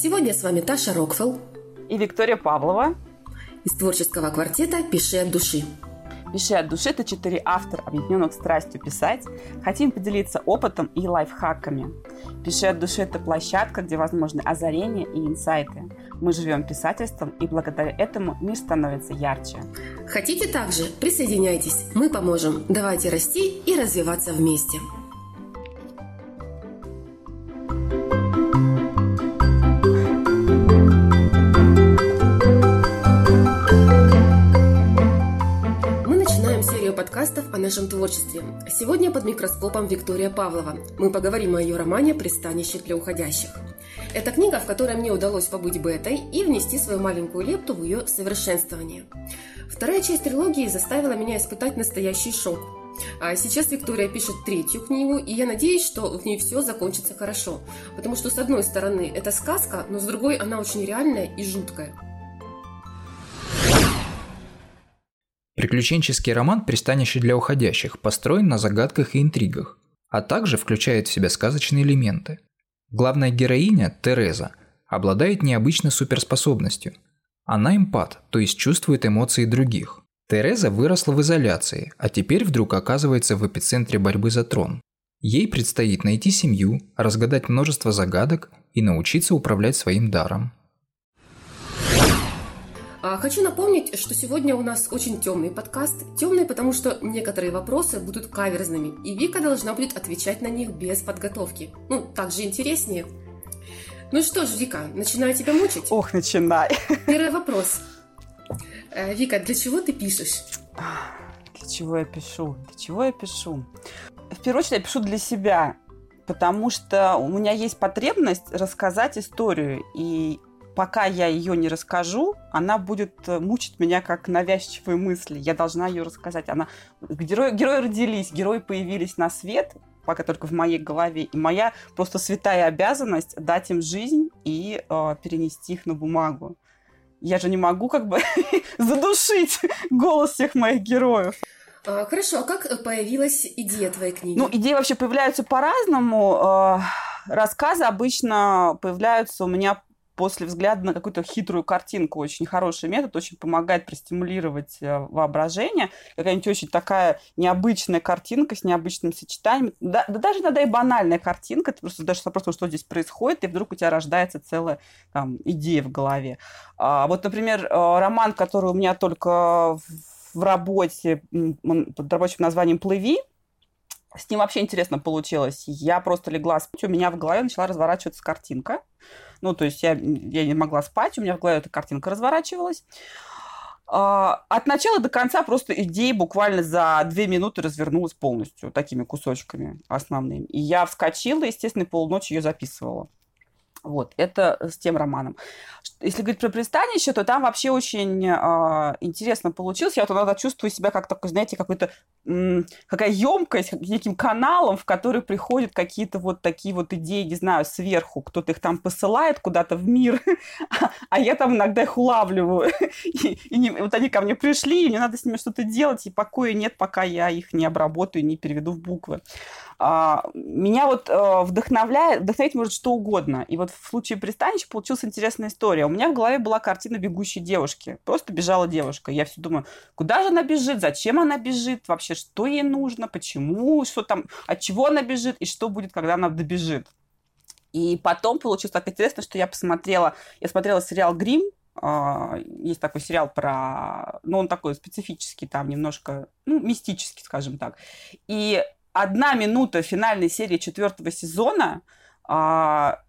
Сегодня с вами Таша Рокфелл и Виктория Павлова из творческого квартета «Пиши от души». «Пиши от души» — это четыре автора, объединенных страстью писать. Хотим поделиться опытом и лайфхаками. «Пиши от души» — это площадка, где возможны озарения и инсайты. Мы живем писательством, и благодаря этому мир становится ярче. Хотите также? Присоединяйтесь. Мы поможем. Давайте расти и развиваться вместе. Подкастов о нашем творчестве. Сегодня под микроскопом Виктория Павлова. Мы поговорим о ее романе «Пристанище для уходящих». Это книга, в которой мне удалось побыть бетой и внести свою маленькую лепту в ее совершенствование. Вторая часть трилогии заставила меня испытать настоящий шок. А сейчас Виктория пишет третью книгу, и я надеюсь, что в ней все закончится хорошо. Потому что, с одной стороны, это сказка, но с другой она очень реальная и жуткая. Приключенческий роман «Пристанище для уходящих» построен на загадках и интригах, а также включает в себя сказочные элементы. Главная героиня, Тереза, обладает необычной суперспособностью. Она эмпат, то есть чувствует эмоции других. Тереза выросла в изоляции, а теперь вдруг оказывается в эпицентре борьбы за трон. Ей предстоит найти семью, разгадать множество загадок и научиться управлять своим даром. А, хочу напомнить, что сегодня у нас очень темный подкаст. Темный, потому что некоторые вопросы будут каверзными, и Вика должна будет отвечать на них без подготовки. Ну, так же интереснее. Ну что ж, Вика, начинаю тебя мучить. Ох, начинай. Первый вопрос. Э, Вика, для чего ты пишешь? Для чего я пишу? Для чего я пишу? В первую очередь я пишу для себя, потому что у меня есть потребность рассказать историю. И пока я ее не расскажу, она будет э, мучить меня как навязчивые мысли. Я должна ее рассказать. Она... Герои, герои родились, герои появились на свет, пока только в моей голове. И моя просто святая обязанность дать им жизнь и э, перенести их на бумагу. Я же не могу как бы задушить голос всех моих героев. А, хорошо, а как появилась идея твоей книги? Ну, идеи вообще появляются по-разному. Э, рассказы обычно появляются у меня после взгляда на какую-то хитрую картинку очень хороший метод, очень помогает простимулировать э, воображение. Какая-нибудь очень такая необычная картинка с необычным сочетанием. Да, да даже иногда и банальная картинка, ты просто задаешь вопрос, что здесь происходит, и вдруг у тебя рождается целая там, идея в голове. А, вот, например, э, роман, который у меня только в работе под рабочим названием «Плыви», с ним вообще интересно получилось. Я просто легла спать, у меня в голове начала разворачиваться картинка. Ну, то есть я, я не могла спать, у меня в голове эта картинка разворачивалась. А, от начала до конца просто идея буквально за две минуты развернулась полностью, такими кусочками основными. И я вскочила, естественно, полночи ее записывала. Вот, это с тем романом. Если говорить про пристанище, то там вообще очень э, интересно получилось. Я вот иногда чувствую себя как такой, знаете, какой-то какая емкость, неким каналом, в который приходят какие-то вот такие вот идеи, не знаю, сверху. Кто-то их там посылает куда-то в мир, а я там иногда их улавливаю. и, вот они ко мне пришли, и мне надо с ними что-то делать, и покоя нет, пока я их не обработаю, не переведу в буквы. А, меня вот э, вдохновляет, вдохновить может что угодно. И вот в случае пристанища получилась интересная история. У меня в голове была картина бегущей девушки. Просто бежала девушка. Я все думаю, куда же она бежит, зачем она бежит, вообще что ей нужно, почему, что там, от чего она бежит и что будет, когда она добежит. И потом получилось так интересно, что я посмотрела, я смотрела сериал «Грим», а, есть такой сериал про... Ну, он такой специфический, там немножко, ну, мистический, скажем так. И одна минута финальной серии четвертого сезона а,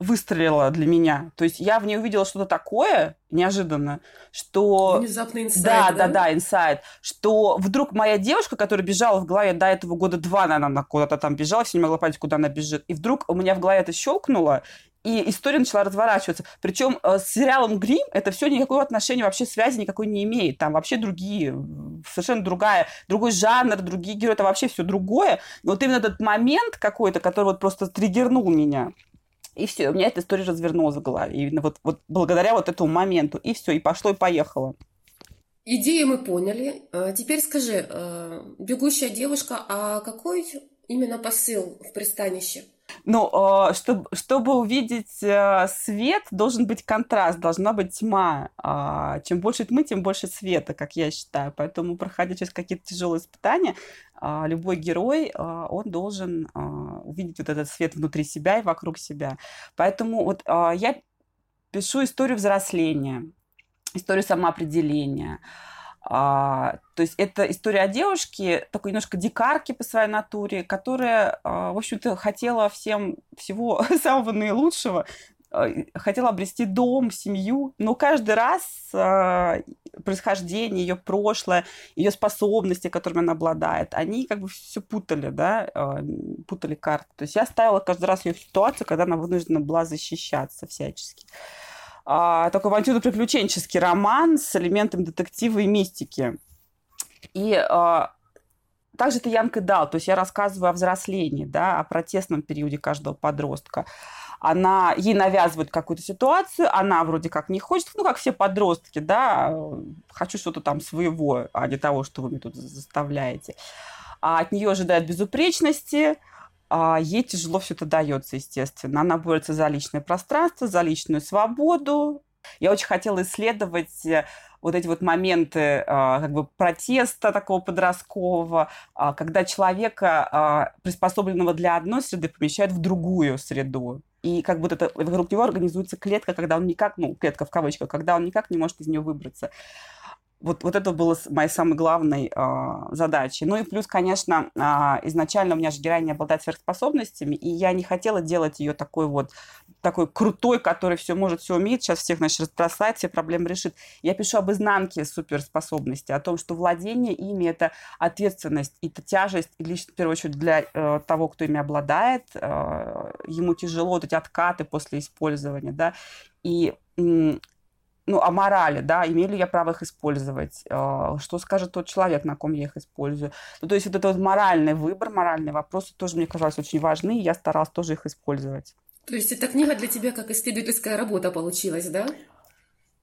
выстрелила для меня. То есть я в ней увидела что-то такое неожиданно, что... Внезапный инсайт, да? Да, да, да, инсайт. Что вдруг моя девушка, которая бежала в голове до этого года два, наверное, она куда-то там бежала, все не могла понять, куда она бежит. И вдруг у меня в голове это щелкнуло, и история начала разворачиваться. Причем э, с сериалом Грим это все никакого отношения, вообще связи никакой не имеет. Там вообще другие, совершенно другая, другой жанр, другие герои, это вообще все другое. Но вот именно этот момент какой-то, который вот просто триггернул меня, и все, у меня эта история развернулась в голове. Именно вот, вот благодаря вот этому моменту. И все, и пошло, и поехало. Идею мы поняли. А теперь скажи, э, бегущая девушка, а какой именно посыл в пристанище? Ну, чтобы, чтобы увидеть э, свет, должен быть контраст, должна быть тьма. А, чем больше тьмы, тем больше света, как я считаю. Поэтому, проходя через какие-то тяжелые испытания, а, любой герой, а, он должен увидеть вот этот свет внутри себя и вокруг себя. Поэтому вот я пишу историю взросления, историю самоопределения, а, то есть это история о девушке, такой немножко дикарки по своей натуре, которая, а, в общем-то, хотела всем всего самого наилучшего, а, хотела обрести дом, семью, но каждый раз а, происхождение, ее прошлое, ее способности, которыми она обладает, они как бы все путали, да, а, путали карты. То есть я ставила каждый раз ее в ситуацию, когда она вынуждена была защищаться всячески а, такой авантюрно-приключенческий роман с элементом детектива и мистики. И а, также это Янка Дал, то есть я рассказываю о взрослении, да, о протестном периоде каждого подростка. Она, ей навязывают какую-то ситуацию, она вроде как не хочет, ну, как все подростки, да, хочу что-то там своего, а не того, что вы мне тут заставляете. А от нее ожидают безупречности, ей тяжело все это дается, естественно. Она борется за личное пространство, за личную свободу. Я очень хотела исследовать э, вот эти вот моменты а, как бы протеста такого подросткового, а, когда человека, а, приспособленного для одной среды, помещают в другую среду. И как будто это, вокруг него организуется клетка, когда он никак, ну, клетка в кавычках, когда он никак не может из нее выбраться. Вот, вот это было моей самой главной э, задачей. Ну и плюс, конечно, э, изначально у меня же героиня обладает сверхспособностями, и я не хотела делать ее такой вот, такой крутой, который все может, все умеет, сейчас всех, значит, расбросает, все проблемы решит. Я пишу об изнанке суперспособности, о том, что владение ими – это ответственность, это тяжесть, и лишь, в первую очередь, для э, того, кто ими обладает. Э, ему тяжело вот эти откаты после использования, да, и ну, о морали, да, имею ли я право их использовать, а, что скажет тот человек, на ком я их использую. Ну, то есть вот этот вот моральный выбор, моральные вопросы тоже мне казались очень важны, и я старалась тоже их использовать. То есть эта книга для тебя как исследовательская работа получилась, да?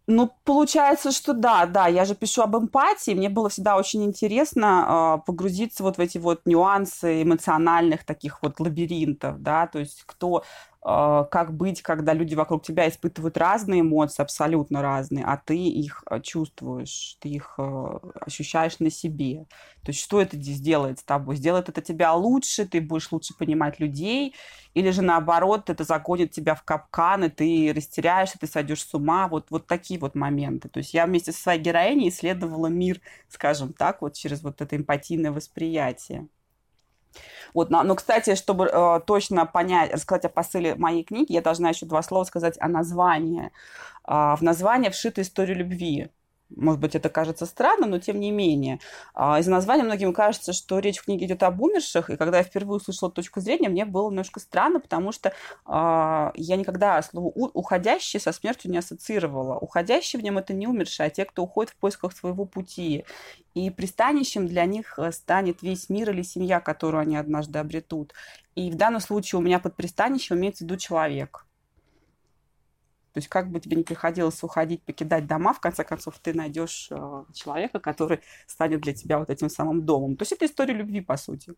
Ну, получается, что да, да, я же пишу об эмпатии, мне было всегда очень интересно э, погрузиться вот в эти вот нюансы эмоциональных таких вот лабиринтов, да, то есть кто как быть, когда люди вокруг тебя испытывают разные эмоции, абсолютно разные, а ты их а, чувствуешь, ты их а, ощущаешь на себе. То есть что это сделает с тобой? Сделает это тебя лучше, ты будешь лучше понимать людей, или же наоборот, это загонит тебя в капкан, и ты растеряешься, ты сойдешь с ума. Вот, вот такие вот моменты. То есть я вместе со своей героиней исследовала мир, скажем так, вот через вот это эмпатийное восприятие. Вот, но, но, кстати, чтобы э, точно понять, рассказать о посыле моей книги, я должна еще два слова сказать о названии. Э, в название вшита история любви. Может быть, это кажется странным, но тем не менее. А, из названия многим кажется, что речь в книге идет об умерших, и когда я впервые услышала точку зрения, мне было немножко странно, потому что а, я никогда слово «уходящий» со смертью не ассоциировала. Уходящий в нем это не умерший, а те, кто уходит в поисках своего пути. И пристанищем для них э, станет весь мир или семья, которую они однажды обретут. И в данном случае у меня под пристанищем имеется в виду человек – то есть как бы тебе не приходилось уходить, покидать дома, в конце концов ты найдешь э, человека, который станет для тебя вот этим самым домом. То есть это история любви, по сути.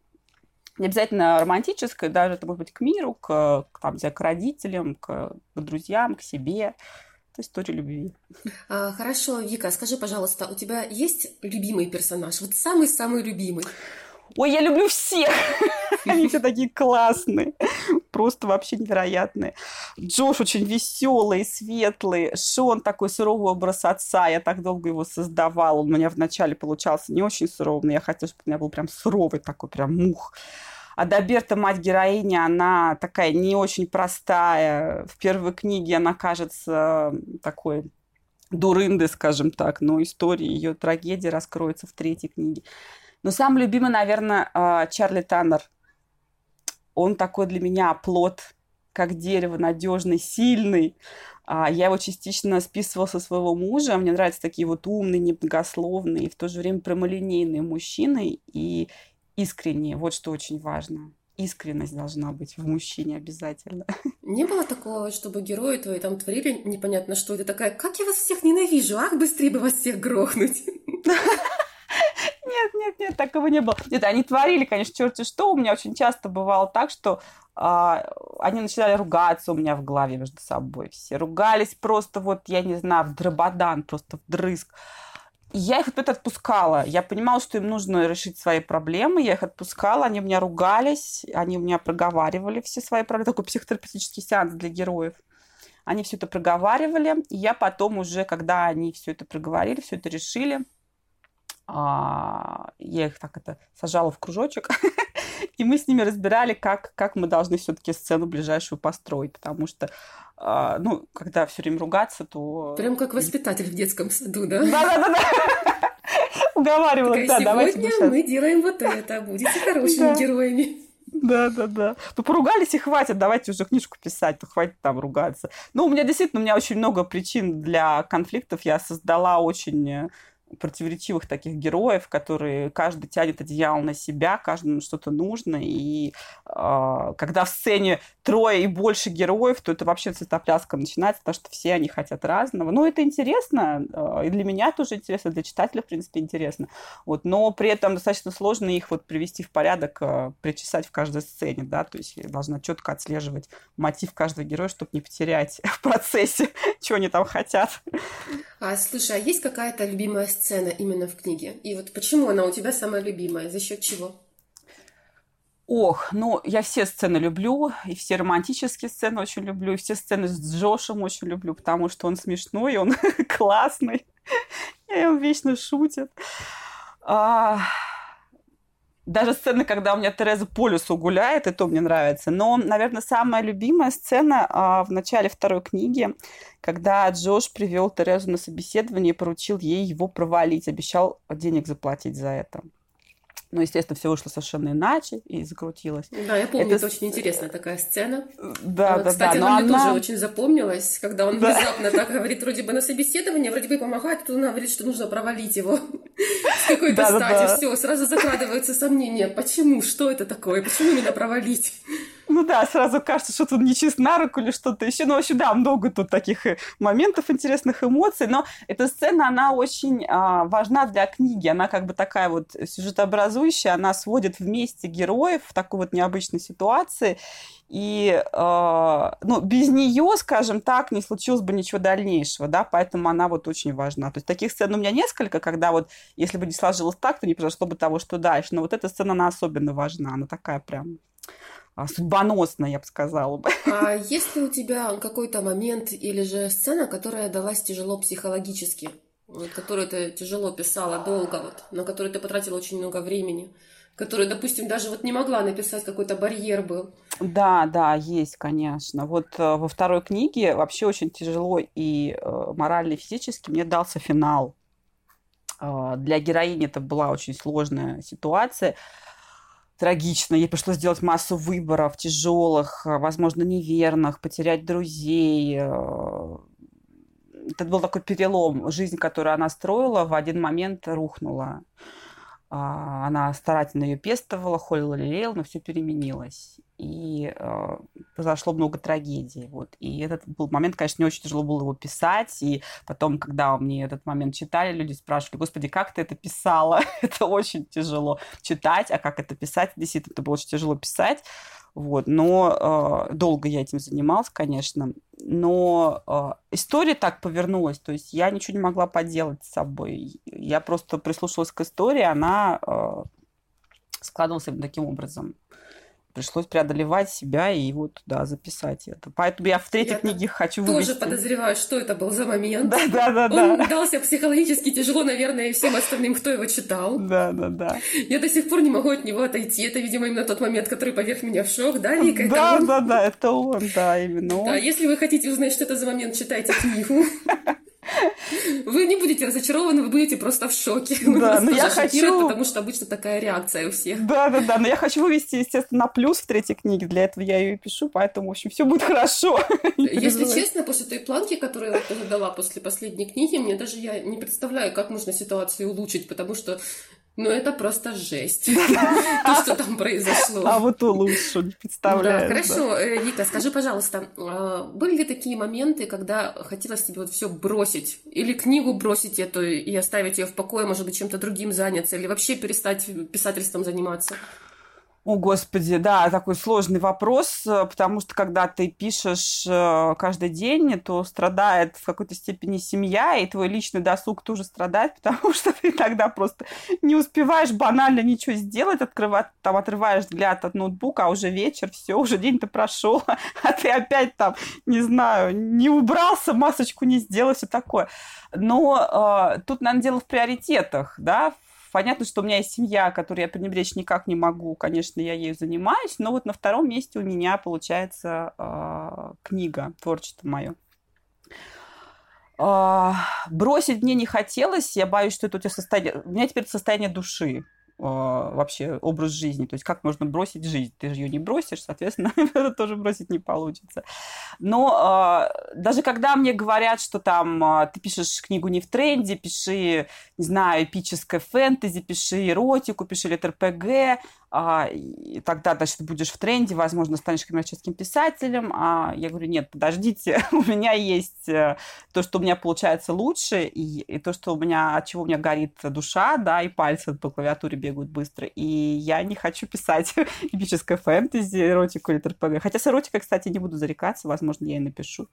Не обязательно романтическая, даже это может быть к миру, к, к, там, к родителям, к, к друзьям, к себе. Это история любви. А, хорошо, Вика, скажи, пожалуйста, у тебя есть любимый персонаж? Вот самый-самый любимый. Ой, я люблю всех. Они все такие классные. Просто вообще невероятные. Джош очень веселый, светлый. Шон такой суровый образ отца. Я так долго его создавала. Он у меня вначале получался не очень суровый, я хотела, чтобы у меня был прям суровый такой, прям мух. А Даберта, мать героини, она такая не очень простая. В первой книге она кажется такой дурынды, скажем так, но история ее трагедии раскроется в третьей книге. Но самый любимый, наверное, а, Чарли Таннер. Он такой для меня плод, как дерево, надежный, сильный. А, я его частично списывала со своего мужа. Мне нравятся такие вот умные, немногословные, и в то же время прямолинейные мужчины и искренние. Вот что очень важно искренность должна быть в мужчине обязательно. Не было такого, чтобы герои твои там творили непонятно что, это такая, как я вас всех ненавижу, ах, быстрее бы вас всех грохнуть. Нет, нет, нет. такого не было. Нет, они творили, конечно, черти что. У меня очень часто бывало так, что а, они начинали ругаться у меня в голове между собой. Все ругались просто вот, я не знаю, в дрободан, просто в дрызг. Я их опять отпускала. Я понимала, что им нужно решить свои проблемы. Я их отпускала, они у меня ругались, они у меня проговаривали все свои проблемы. Такой психотерапевтический сеанс для героев. Они все это проговаривали. И я потом уже, когда они все это проговорили, все это решили, я их так это сажала в кружочек, и мы с ними разбирали, как, как мы должны все-таки сцену ближайшую построить, потому что, а, ну, когда все время ругаться, то... Прям как воспитатель в детском саду, да? Да-да-да. Уговаривала, да, давайте. Сегодня мы делаем вот это, будете хорошими героями. Да, да, да. Ну, поругались и хватит, давайте уже книжку писать, то хватит там ругаться. Ну, у меня действительно, у меня очень много причин для конфликтов. Я создала очень противоречивых таких героев, которые каждый тянет одеяло на себя, каждому что-то нужно. И э, когда в сцене трое и больше героев, то это вообще цветопляска начинается, потому что все они хотят разного. Ну, это интересно, э, и для меня тоже интересно, для читателя, в принципе, интересно. Вот, но при этом достаточно сложно их вот привести в порядок, э, причесать в каждой сцене, да, то есть я должна четко отслеживать мотив каждого героя, чтобы не потерять в процессе, что они там хотят. А, слушай, а есть какая-то любимая сцена именно в книге? И вот почему она у тебя самая любимая? За счет чего? Ох, ну, я все сцены люблю, и все романтические сцены очень люблю, и все сцены с Джошем очень люблю, потому что он смешной, он классный, и он вечно шутит. А, даже сцены, когда у меня Тереза по лесу гуляет, и мне нравится. Но, наверное, самая любимая сцена а, в начале второй книги, когда Джош привел Терезу на собеседование и поручил ей его провалить, обещал денег заплатить за это. Но, естественно, все вышло совершенно иначе и закрутилось. Да, я помню, это, это очень интересная такая сцена. Да, вот, да, Кстати, да. она мне она... тоже очень запомнилась, когда он да. внезапно так говорит, вроде бы на собеседование, вроде бы помогает, а тут она говорит, что нужно провалить его с какой-то стати. Все, сразу закрадываются сомнения. Почему? Что это такое? Почему именно провалить? Ну да, сразу кажется, что тут нечист на руку или что-то еще. Ну, вообще, да, много тут таких э, моментов, интересных эмоций. Но эта сцена, она очень а, важна для книги. Она как бы такая вот сюжетообразующая. Она сводит вместе героев в такой вот необычной ситуации. И э, ну, без нее, скажем так, не случилось бы ничего дальнейшего, да, поэтому она вот очень важна. То есть таких сцен у меня несколько, когда вот, если бы не сложилось так, то не произошло бы того, что дальше. Но вот эта сцена, она особенно важна, она такая прям судьбоносно, я бы сказала бы. А есть ли у тебя какой-то момент или же сцена, которая далась тяжело психологически? Вот, которую ты тяжело писала долго, вот, на которую ты потратила очень много времени, которую, допустим, даже вот не могла написать, какой-то барьер был. Да, да, есть, конечно. Вот э, во второй книге вообще очень тяжело и э, морально, и физически мне дался финал. Э, для героини это была очень сложная ситуация трагично. Ей пришлось сделать массу выборов тяжелых, э, возможно, неверных, потерять друзей. Э, это был такой перелом. Жизнь, которую она строила, в один момент рухнула. А, она старательно ее пестовала, холила, лелеяла, но все переменилось. И э, произошло много трагедий. Вот. И этот был момент, конечно, не очень тяжело было его писать. И потом, когда мне этот момент читали, люди спрашивали, господи, как ты это писала? это очень тяжело читать, а как это писать? Действительно, это было очень тяжело писать. Вот. Но э, долго я этим занималась, конечно. Но э, история так повернулась. То есть я ничего не могла поделать с собой. Я просто прислушалась к истории, она э, складывалась таким образом пришлось преодолевать себя и вот, да, записать это. Поэтому я в третьей я книге хочу тоже вывести. тоже подозреваю, что это был за момент. Да, да, да. Он да. дался психологически тяжело, наверное, и всем остальным, кто его читал. Да, да, да. Я до сих пор не могу от него отойти. Это, видимо, именно тот момент, который поверх меня в шок, да, Вика? Да, это да, он? да, это он, да, именно он. Да, если вы хотите узнать, что это за момент, читайте книгу. Вы не будете разочарованы, вы будете просто в шоке. Да, но я хочу... Потому что обычно такая реакция у всех. Да, да, да, но я хочу вывести, естественно, на плюс в третьей книге, для этого я ее и пишу, поэтому, в общем, все будет хорошо. Если честно, после той планки, которую я задала после последней книги, мне даже я не представляю, как можно ситуацию улучшить, потому что Ну, это просто жесть. То, что там произошло. А вот лучше, не представляю. Да, хорошо. Э, Вика, скажи, пожалуйста, а, были ли такие моменты, когда хотелось тебе вот все бросить? Или книгу бросить эту и оставить ее в покое, может быть, чем-то другим заняться? Или вообще перестать писательством заниматься? О, Господи, да, такой сложный вопрос, э, потому что когда ты пишешь э, каждый день, то страдает в какой-то степени семья, и твой личный досуг тоже страдает, потому что ты тогда просто не успеваешь банально ничего сделать, открывать, там, отрываешь взгляд от ноутбука, а уже вечер, все, уже день-то прошел, а ты опять там, не знаю, не убрался, масочку не сделал, все такое. Но э, тут, наверное, дело в приоритетах, да, Понятно, что у меня есть семья, которую я пренебречь никак не могу. Конечно, я ею занимаюсь, но вот на втором месте у меня получается э, книга, творчество мое. Э, а, бросить мне не хотелось, я боюсь, что это у тебя состояние... У меня теперь состояние души. А, вообще образ жизни. То есть как можно бросить жизнь? Ты же ее не бросишь, соответственно, это тоже бросить не получится. Но э, даже когда мне говорят, что там э, ты пишешь книгу не в тренде, пиши, не знаю, эпическое фэнтези, пиши эротику, пиши литр-ПГ, а, и тогда, значит, будешь в тренде, возможно, станешь коммерческим писателем. А я говорю, нет, подождите, у меня есть э, то, что у меня получается лучше, и, и то, что у меня, от чего у меня горит душа, да, и пальцы по клавиатуре бегают быстро. И я не хочу писать эпическое фэнтези, эротику или ТРПГ. Хотя с эротикой, кстати, не буду зарекаться, возможно, я и напишу.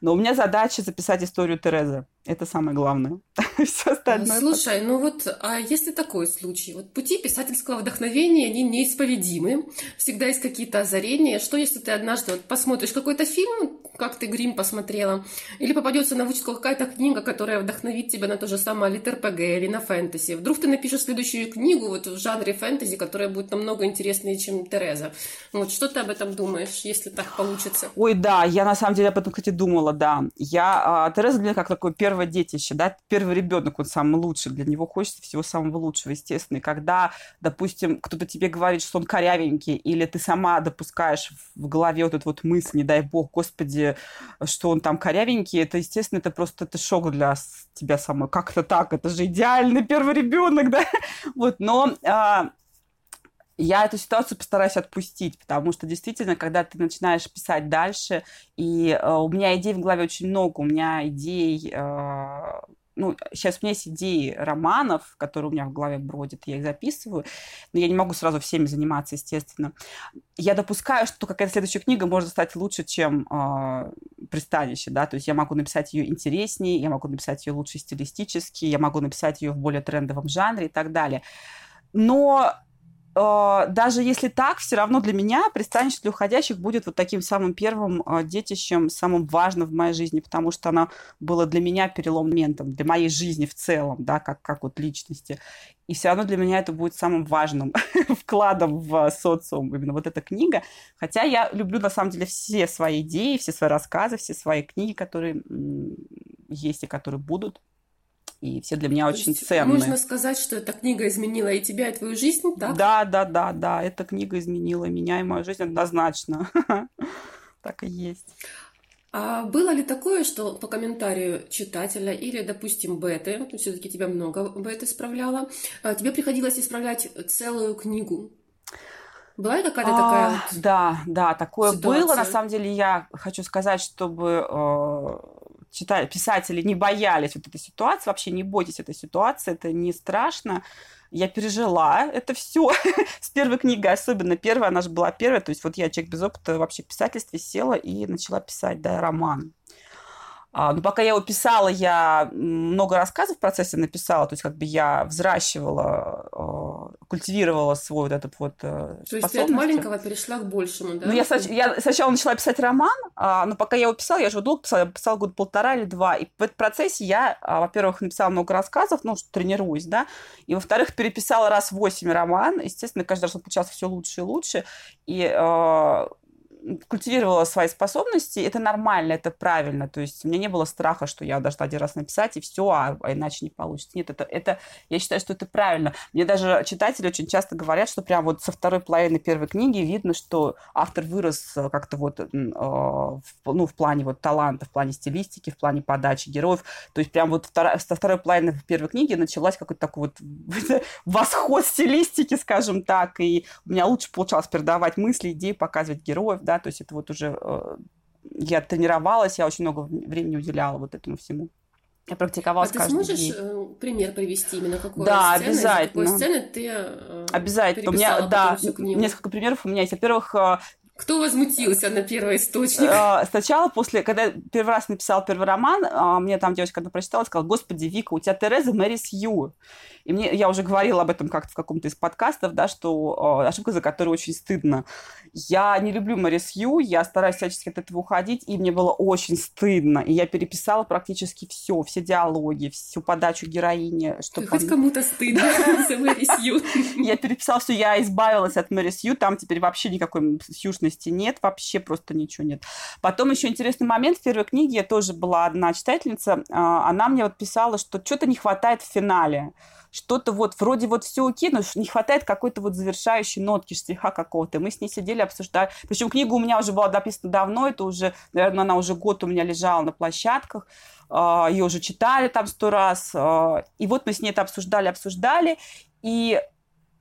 Но у меня задача записать историю Терезы. Это самое главное. Все остальное. Слушай, ну вот, а если такой случай? Вот пути писательского вдохновения, они неисповедимы. Всегда есть какие-то озарения. Что, если ты однажды вот посмотришь какой-то фильм, как ты Грим посмотрела, или попадется на вычетку какая-то книга, которая вдохновит тебя на то же самое литр-ПГ или на фэнтези. Вдруг ты напишешь следующую книгу вот в жанре фэнтези, которая будет намного интереснее, чем Тереза. Вот что ты об этом думаешь, если так получится? Ой, да, я на самом деле об этом, кстати, думала, да. Я, а, Тереза для меня как первый первое детище, да, первый ребенок, он самый лучший, для него хочется всего самого лучшего, естественно. И когда, допустим, кто-то тебе говорит, что он корявенький, или ты сама допускаешь в голове вот эту вот мысль, не дай бог, господи, что он там корявенький, это, естественно, это просто это шок для тебя самой. Как это так? Это же идеальный первый ребенок, да? Вот, но а, я эту ситуацию постараюсь отпустить, потому что действительно, когда ты начинаешь писать дальше, и э, у меня идей в голове очень много, у меня идей, э, ну, сейчас у меня есть идеи романов, которые у меня в голове бродят, я их записываю, но я не могу сразу всеми заниматься, естественно. Я допускаю, что какая-то следующая книга может стать лучше, чем э, пристанище, да, то есть я могу написать ее интереснее, я могу написать ее лучше стилистически, я могу написать ее в более трендовом жанре и так далее. Но Э, даже если так, все равно для меня пристанище для уходящих будет вот таким самым первым э, детищем, самым важным в моей жизни, потому что она была для меня переломным моментом, для моей жизни в целом, да, как, как вот личности. И все равно для меня это будет самым важным вкладом в социум, именно вот эта книга. Хотя я люблю, на самом деле, все свои идеи, все свои рассказы, все свои книги, которые есть и которые будут и все для меня То очень ценные. Можно сказать, что эта книга изменила и тебя, и твою жизнь, так? Да, да, да, да, эта книга изменила меня и мою жизнь однозначно. Так и есть. А было ли такое, что по комментарию читателя или, допустим, беты, все-таки тебя много беты исправляла, тебе приходилось исправлять целую книгу? Была ли какая-то а, такая вот Да, да, такое ситуация? было. На самом деле я хочу сказать, чтобы э, читали, писатели не боялись вот этой ситуации, вообще не бойтесь этой ситуации, это не страшно. Я пережила это все с первой книгой, особенно первая, она же была первая, то есть вот я, человек без опыта вообще в писательстве, села и начала писать, да, роман. А, ну, пока я его писала, я много рассказов в процессе написала, то есть как бы я взращивала, э, культивировала свой вот этот вот э, То есть ты от маленького перешла к большему, да? Ну, я, я сначала начала писать роман, а, но пока я его писала, я же долго писала, я писала год полтора или два, и в этом процессе я, а, во-первых, написала много рассказов, ну, что тренируюсь, да, и, во-вторых, переписала раз восемь роман, естественно, каждый раз он получался все лучше и лучше, и э, культивировала свои способности, это нормально, это правильно. То есть у меня не было страха, что я должна один раз написать, и все, а, а иначе не получится. Нет, это, это, я считаю, что это правильно. Мне даже читатели очень часто говорят, что прям вот со второй половины первой книги видно, что автор вырос э, как-то вот, э, в, ну, в плане вот таланта, в плане стилистики, в плане подачи героев. То есть прям вот вторая, со второй половины первой книги началась какой-то такой вот восход стилистики, скажем так, и у меня лучше получалось передавать мысли, идеи, показывать героев, да, то есть это вот уже э, я тренировалась, я очень много времени уделяла вот этому всему. Я практиковалась а ты сможешь день. Э, пример привести именно какой да, сцены? обязательно. какой сцены ты э, обязательно. У меня да несколько примеров у меня есть. Во-первых, кто возмутился на первый источник? Сначала, после, когда я первый раз написал первый роман, мне там девочка, когда прочитала, сказала, господи, Вика, у тебя Тереза Мэри Сью. И мне, я уже говорила об этом как-то в каком-то из подкастов, да, что ошибка, за которую очень стыдно. Я не люблю Мэрис Ю, я стараюсь всячески от этого уходить, и мне было очень стыдно. И я переписала практически все, все диалоги, всю подачу героини. Чтобы Хоть кому-то стыдно за Мэрис Ю. Я переписала все, я избавилась от Мэрис Ю, там теперь вообще никакой сюжности нет, вообще просто ничего нет. Потом еще интересный момент, в первой книге я тоже была одна читательница, а, она мне вот писала, что что-то не хватает в финале что-то вот вроде вот все окей, но не хватает какой-то вот завершающей нотки, штриха какого-то. Мы с ней сидели, обсуждали. Причем книга у меня уже была написана давно, это уже, наверное, она уже год у меня лежала на площадках. А, Ее уже читали там сто раз. А, и вот мы с ней это обсуждали, обсуждали. И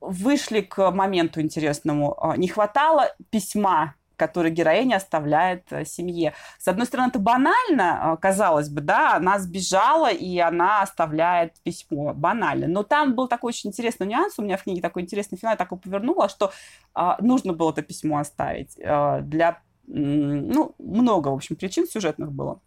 вышли к моменту интересному. А, не хватало письма который героиня оставляет э, семье. С одной стороны, это банально, э, казалось бы, да, она сбежала, и она оставляет письмо. Банально. Но там был такой очень интересный нюанс, у меня в книге такой интересный финал, я так повернула, что а, нужно было это письмо оставить а, для, ну, много, в общем, причин сюжетных было.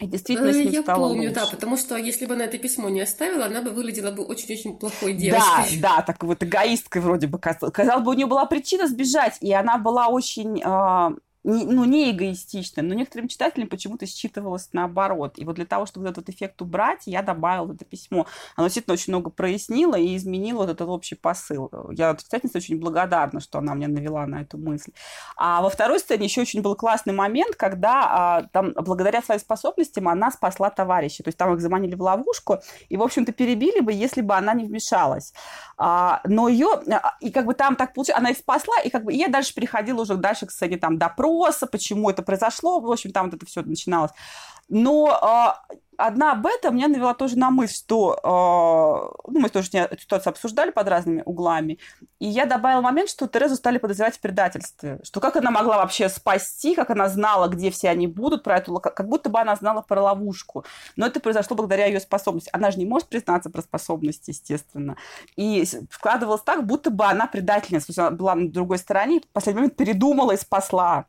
И действительно с ним Я стало помню, лучше. да, потому что если бы она это письмо не оставила, она бы выглядела бы очень-очень плохой девочкой. Да, да, так вот эгоисткой вроде бы казалось. Казалось бы, у нее была причина сбежать, и она была очень... Э, не, ну, не эгоистично, но некоторым читателям почему-то считывалось наоборот. И вот для того, чтобы этот эффект убрать, я добавила это письмо. Оно действительно очень много прояснило и изменило вот этот общий посыл. Я читательнице очень благодарна, что она меня навела на эту мысль. А во второй сцене еще очень был классный момент, когда а, там, благодаря своим способностям она спасла товарища. То есть там их заманили в ловушку, и, в общем-то, перебили бы, если бы она не вмешалась. А, но ее... А, и как бы там так получилось, она их спасла, и как бы и я дальше переходила уже дальше к сцене там допрос, вопроса, почему это произошло. В общем, там вот это все начиналось. Но э, одна бета меня навела тоже на мысль, что э, ну, мы тоже эту ситуацию обсуждали под разными углами, и я добавила момент, что Терезу стали подозревать в предательстве, что как она могла вообще спасти, как она знала, где все они будут, про эту, как будто бы она знала про ловушку. Но это произошло благодаря ее способности. Она же не может признаться про способности, естественно. И складывалось так, будто бы она предательница, то есть она была на другой стороне, в последний момент передумала и спасла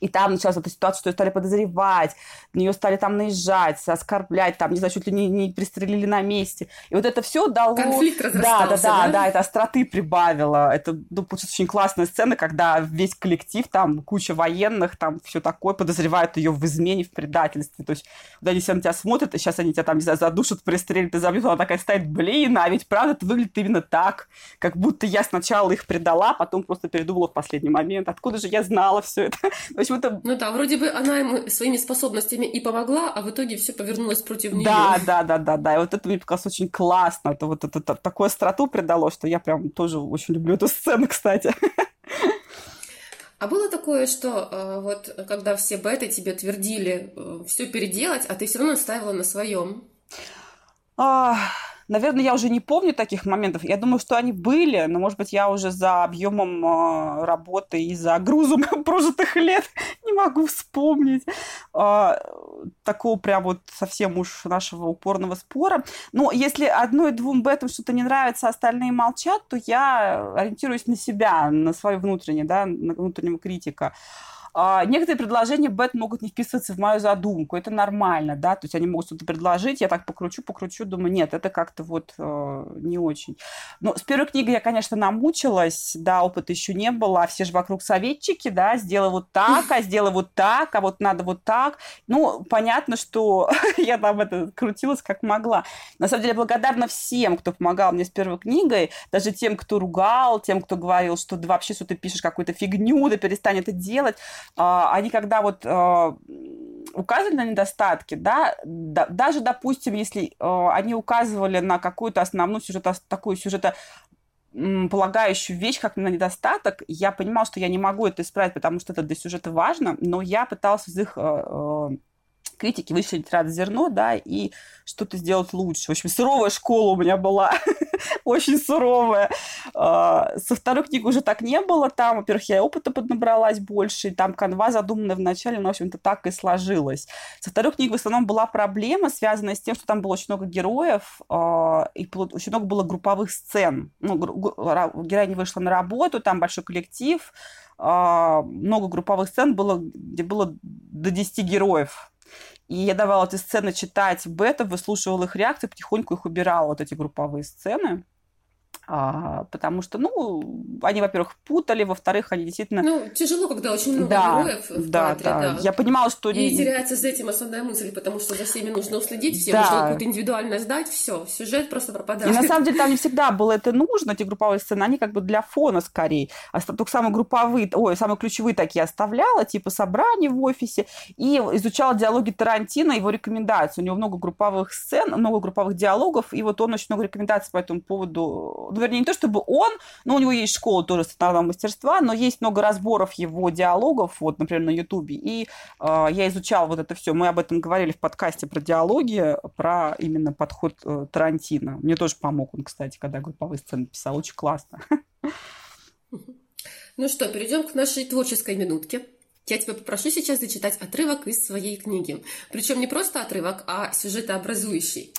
и там началась эта ситуация, что ее стали подозревать, на нее стали там наезжать, оскорблять, там, не знаю, чуть ли не, не пристрелили на месте. И вот это все дало... Конфликт да, да, да, да, да, это остроты прибавило. Это, ну, получается, очень классная сцена, когда весь коллектив, там, куча военных, там, все такое, подозревают ее в измене, в предательстве. То есть, когда они все на тебя смотрят, и сейчас они тебя там, не знаю, задушат, пристрелят и забьют, она такая стоит, блин, а ведь правда это выглядит именно так, как будто я сначала их предала, потом просто передумала в последний момент. Откуда же я знала все это? Почему-то... Ну да, вроде бы она ему своими способностями и помогла, а в итоге все повернулось против нее. Да, да, да, да, да. И вот это мне показалось очень классно. Это вот это, это такое остроту придало, что я прям тоже очень люблю эту сцену, кстати. А было такое, что э, вот когда все беты тебе твердили э, все переделать, а ты все равно ставила на своем? А, Наверное, я уже не помню таких моментов. Я думаю, что они были, но, может быть, я уже за объемом э, работы и за грузом прожитых лет не могу вспомнить э, такого прям вот совсем уж нашего упорного спора. Но если одной двум бетам что-то не нравится, а остальные молчат, то я ориентируюсь на себя, на свою внутреннюю, да, на внутреннего критика. А, некоторые предложения бет могут не вписываться в мою задумку, это нормально, да, то есть они могут что-то предложить, я так покручу, покручу, думаю, нет, это как-то вот э, не очень. Но с первой книгой я, конечно, намучилась, да, опыта еще не было, а все же вокруг советчики, да, сделай вот так, а сделай вот так, а вот надо вот так. Ну, понятно, что я там это крутилась как могла. На самом деле, благодарна всем, кто помогал мне с первой книгой, даже тем, кто ругал, тем, кто говорил, что да вообще, что ты пишешь какую-то фигню, да перестань это делать они когда вот указывали на недостатки, да, да даже, допустим, если они указывали на какую-то основную сюжет, такую сюжета полагающую вещь как на недостаток, я понимала, что я не могу это исправить, потому что это для сюжета важно, но я пыталась из их критики вычленить рад зерно, да, и что-то сделать лучше. В общем, суровая школа у меня была, очень суровая. А, со второй книгой уже так не было. Там, во-первых, я опыта поднабралась больше, и там канва задуманная вначале, но, в общем-то, так и сложилось. Со второй книгой в основном была проблема, связанная с тем, что там было очень много героев, а, и очень много было групповых сцен. Ну, героиня вышла на работу, там большой коллектив, а, много групповых сцен было, где было до 10 героев и я давала эти сцены читать бета, выслушивала их реакции, потихоньку их убирала, вот эти групповые сцены. А, потому что, ну, они, во-первых, путали, во-вторых, они действительно... Ну, тяжело, когда очень много да, героев в да, кадре, да. да. Я понимала, что... И теряется за этим основная мысль, потому что за всеми нужно уследить, всем да. нужно какую-то индивидуальность дать, все, сюжет просто пропадает. И на самом деле там не всегда было это нужно, эти групповые сцены, они как бы для фона скорее. А только самые групповые, ой, самые ключевые такие оставляла, типа собрания в офисе, и изучала диалоги Тарантино, его рекомендации. У него много групповых сцен, много групповых диалогов, и вот он очень много рекомендаций по этому поводу вернее, не то чтобы он, но у него есть школа тоже сценарного мастерства, но есть много разборов его диалогов, вот, например, на Ютубе, и э, я изучала вот это все. Мы об этом говорили в подкасте про диалоги, про именно подход э, Тарантино. Мне тоже помог он, кстати, когда групповые сцены писал. Очень классно. Ну что, перейдем к нашей творческой минутке. Я тебя попрошу сейчас зачитать отрывок из своей книги. Причем не просто отрывок, а сюжетообразующий.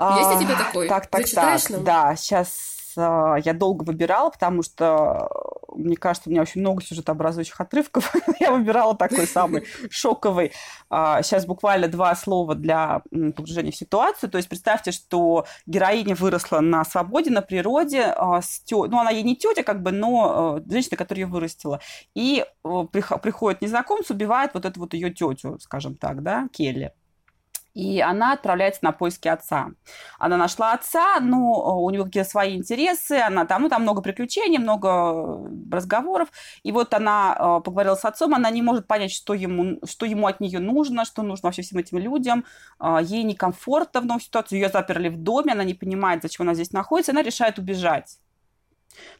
Есть у тебя такой? Так, так, Зачитаешь так. Нам? Да, сейчас а, я долго выбирала, потому что мне кажется, у меня очень много сюжетообразующих отрывков. я выбирала такой самый шоковый. Сейчас а, буквально два слова для погружения в ситуацию. То есть представьте, что героиня выросла на свободе, на природе. А, с тё... Ну, она ей не тетя, как бы, но женщина, которая ее вырастила. И приходит незнакомец, убивает вот эту вот ее тетю, скажем так, да, Келли и она отправляется на поиски отца. Она нашла отца, но у него какие-то свои интересы, она там, ну, там много приключений, много разговоров, и вот она э, поговорила с отцом, она не может понять, что ему, что ему от нее нужно, что нужно вообще всем этим людям, э, ей некомфортно в новой ситуации, ее заперли в доме, она не понимает, зачем она здесь находится, она решает убежать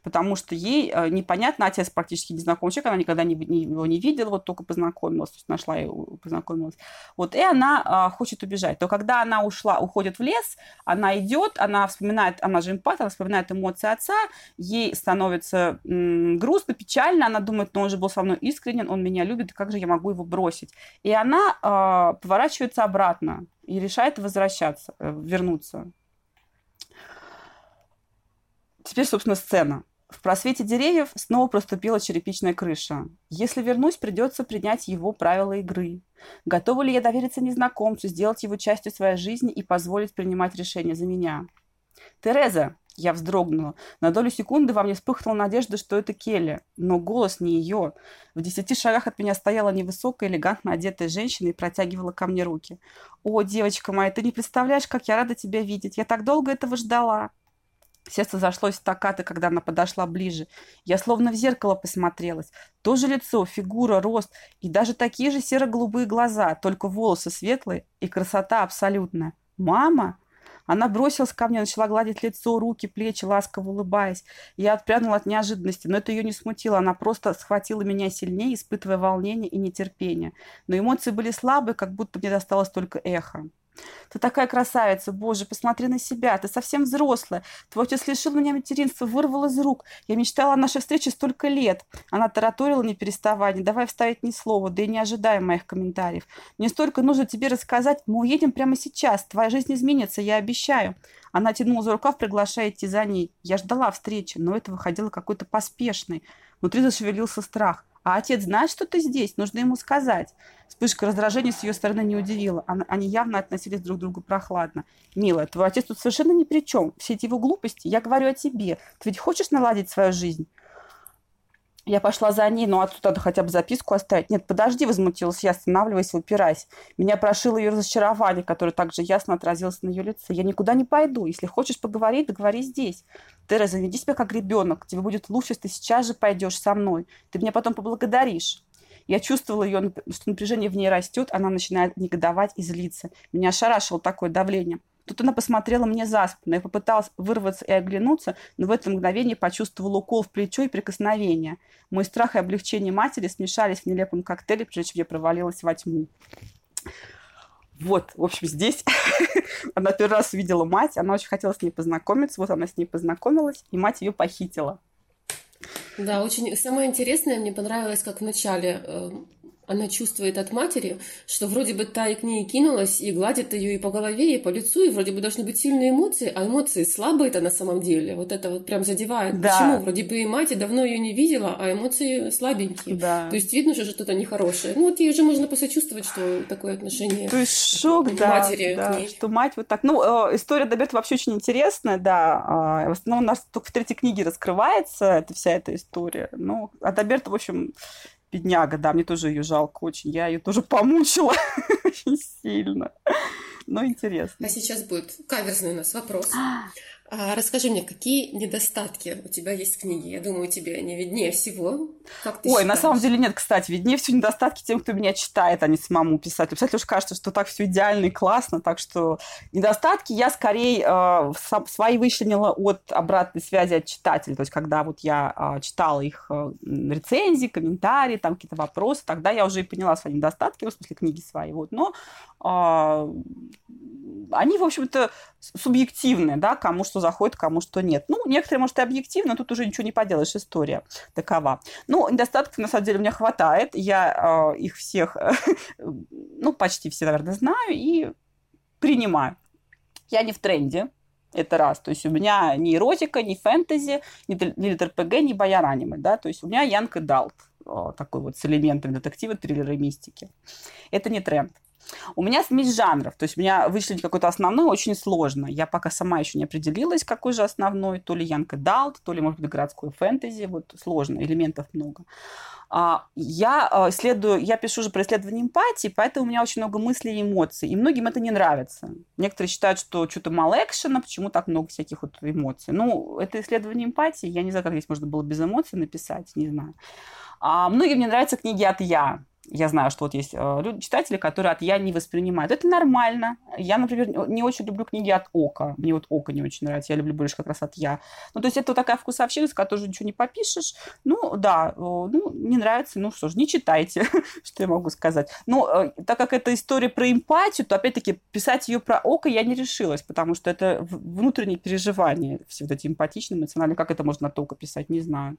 потому что ей э, непонятно, отец практически незнакомый человек, она никогда не, не, его не видела, вот только познакомилась, то есть нашла и познакомилась. Вот, и она а, хочет убежать. То когда она ушла, уходит в лес, она идет, она вспоминает, она же эмпат, она вспоминает эмоции отца, ей становится м, грустно, печально, она думает, ну он же был со мной искренен, он меня любит, как же я могу его бросить? И она а, поворачивается обратно и решает возвращаться, э, вернуться Теперь, собственно, сцена. В просвете деревьев снова проступила черепичная крыша. Если вернусь, придется принять его правила игры. Готова ли я довериться незнакомцу, сделать его частью своей жизни и позволить принимать решения за меня? «Тереза!» Я вздрогнула. На долю секунды во мне вспыхнула надежда, что это Келли. Но голос не ее. В десяти шагах от меня стояла невысокая, элегантно одетая женщина и протягивала ко мне руки. «О, девочка моя, ты не представляешь, как я рада тебя видеть. Я так долго этого ждала!» Сердце зашлось стакаты, когда она подошла ближе. Я словно в зеркало посмотрелась. То же лицо, фигура, рост и даже такие же серо-голубые глаза, только волосы светлые и красота абсолютная. «Мама!» Она бросилась ко мне, начала гладить лицо, руки, плечи, ласково улыбаясь. Я отпрянула от неожиданности, но это ее не смутило. Она просто схватила меня сильнее, испытывая волнение и нетерпение. Но эмоции были слабые, как будто мне досталось только эхо. Ты такая красавица, боже, посмотри на себя, ты совсем взрослая. Твой отец лишил меня материнства, вырвал из рук. Я мечтала о нашей встрече столько лет. Она тараторила, не переставая, не давай вставить ни слова, да и не ожидая моих комментариев. Мне столько нужно тебе рассказать, мы уедем прямо сейчас, твоя жизнь изменится, я обещаю. Она тянула за рукав, приглашая идти за ней. Я ждала встречи, но это выходило какой-то поспешный. Внутри зашевелился страх. А отец знает, что ты здесь, нужно ему сказать. Вспышка раздражения с ее стороны не удивила. Они явно относились друг к другу прохладно. «Милая, твой отец тут совершенно ни при чем. Все эти его глупости, я говорю о тебе. Ты ведь хочешь наладить свою жизнь?» Я пошла за ней, но отсюда надо хотя бы записку оставить. Нет, подожди, возмутилась я, останавливаясь и упираясь. Меня прошило ее разочарование, которое также ясно отразилось на ее лице. Я никуда не пойду. Если хочешь поговорить, договори здесь. Тереза, веди себя как ребенок. Тебе будет лучше, если ты сейчас же пойдешь со мной. Ты меня потом поблагодаришь. Я чувствовала ее, что напряжение в ней растет, она начинает негодовать и злиться. Меня ошарашило такое давление. Тут она посмотрела мне за спину. Я попыталась вырваться и оглянуться, но в это мгновение почувствовала укол в плечо и прикосновение. Мой страх и облегчение матери смешались в нелепом коктейле, прежде чем я провалилась во тьму. Вот, в общем, здесь она первый раз увидела мать, она очень хотела с ней познакомиться, вот она с ней познакомилась, и мать ее похитила. Да, очень самое интересное мне понравилось, как в начале э, она чувствует от матери, что вроде бы та и к ней кинулась, и гладит ее и по голове, и по лицу, и вроде бы должны быть сильные эмоции, а эмоции слабые-то на самом деле. Вот это вот прям задевает. Да. Почему? Вроде бы и мать давно ее не видела, а эмоции слабенькие. Да. То есть видно, что что-то нехорошее. Ну вот ей же можно посочувствовать, что такое отношение То есть шок, да, матери да, к ней. что мать вот так. Ну, э, история Доберта вообще очень интересная, да. Э, в основном у нас только в третьей книге раскрывается эта вся эта история. Ну, а Доберта, в общем, бедняга, да, мне тоже ее жалко очень. Я ее тоже помучила очень сильно. Но интересно. А сейчас будет каверзный у нас вопрос. А расскажи мне, какие недостатки у тебя есть в книге? Я думаю, тебе они виднее всего. Как ты Ой, считаешь? на самом деле нет, кстати, виднее всего недостатки тем, кто меня читает, а не самому писателю. Писателю уж кажется, что так все идеально и классно, так что недостатки я скорее э, свои вычленила от обратной связи от читателей. То есть, когда вот я э, читала их э, рецензии, комментарии, там какие-то вопросы, тогда я уже и поняла свои недостатки, в смысле книги свои. Вот. Но э, они, в общем-то, субъективные, да, кому что заходит, кому что нет. Ну, некоторые, может, и объективно, тут уже ничего не поделаешь, история такова. Ну, недостатков, на самом деле, у меня хватает. Я э, их всех, ну, почти все, наверное, знаю и принимаю. Я не в тренде, это раз. То есть у меня ни эротика, ни фэнтези, ни, ни РПГ, ни бояр да, то есть у меня Янка Далт, такой вот с элементами детектива, триллера и мистики. Это не тренд. У меня смесь жанров, то есть у меня вычислить какой-то основной очень сложно. Я пока сама еще не определилась, какой же основной, то ли Янка Далт, то ли, может быть, городской фэнтези, вот сложно, элементов много. А, я а, исследую, я пишу же про исследование эмпатии, поэтому у меня очень много мыслей и эмоций, и многим это не нравится. Некоторые считают, что что-то мало экшена, почему так много всяких вот эмоций. Ну, это исследование эмпатии, я не знаю, как здесь можно было без эмоций написать, не знаю. А многим не нравятся книги от «я», я знаю, что вот есть э, люди, читатели, которые от «я» не воспринимают. Это нормально. Я, например, не очень люблю книги от «ока». Мне вот «око» не очень нравится. Я люблю больше как раз от «я». Ну, то есть это вот такая вкусовщина, с которой ничего не попишешь. Ну, да, ну, не нравится, ну что ж, не читайте, что я могу сказать. Но э, так как это история про эмпатию, то, опять-таки, писать ее про «око» я не решилась, потому что это внутренние переживания, все вот эти эмпатичные, эмоциональные. Как это можно от «ока» писать, не знаю.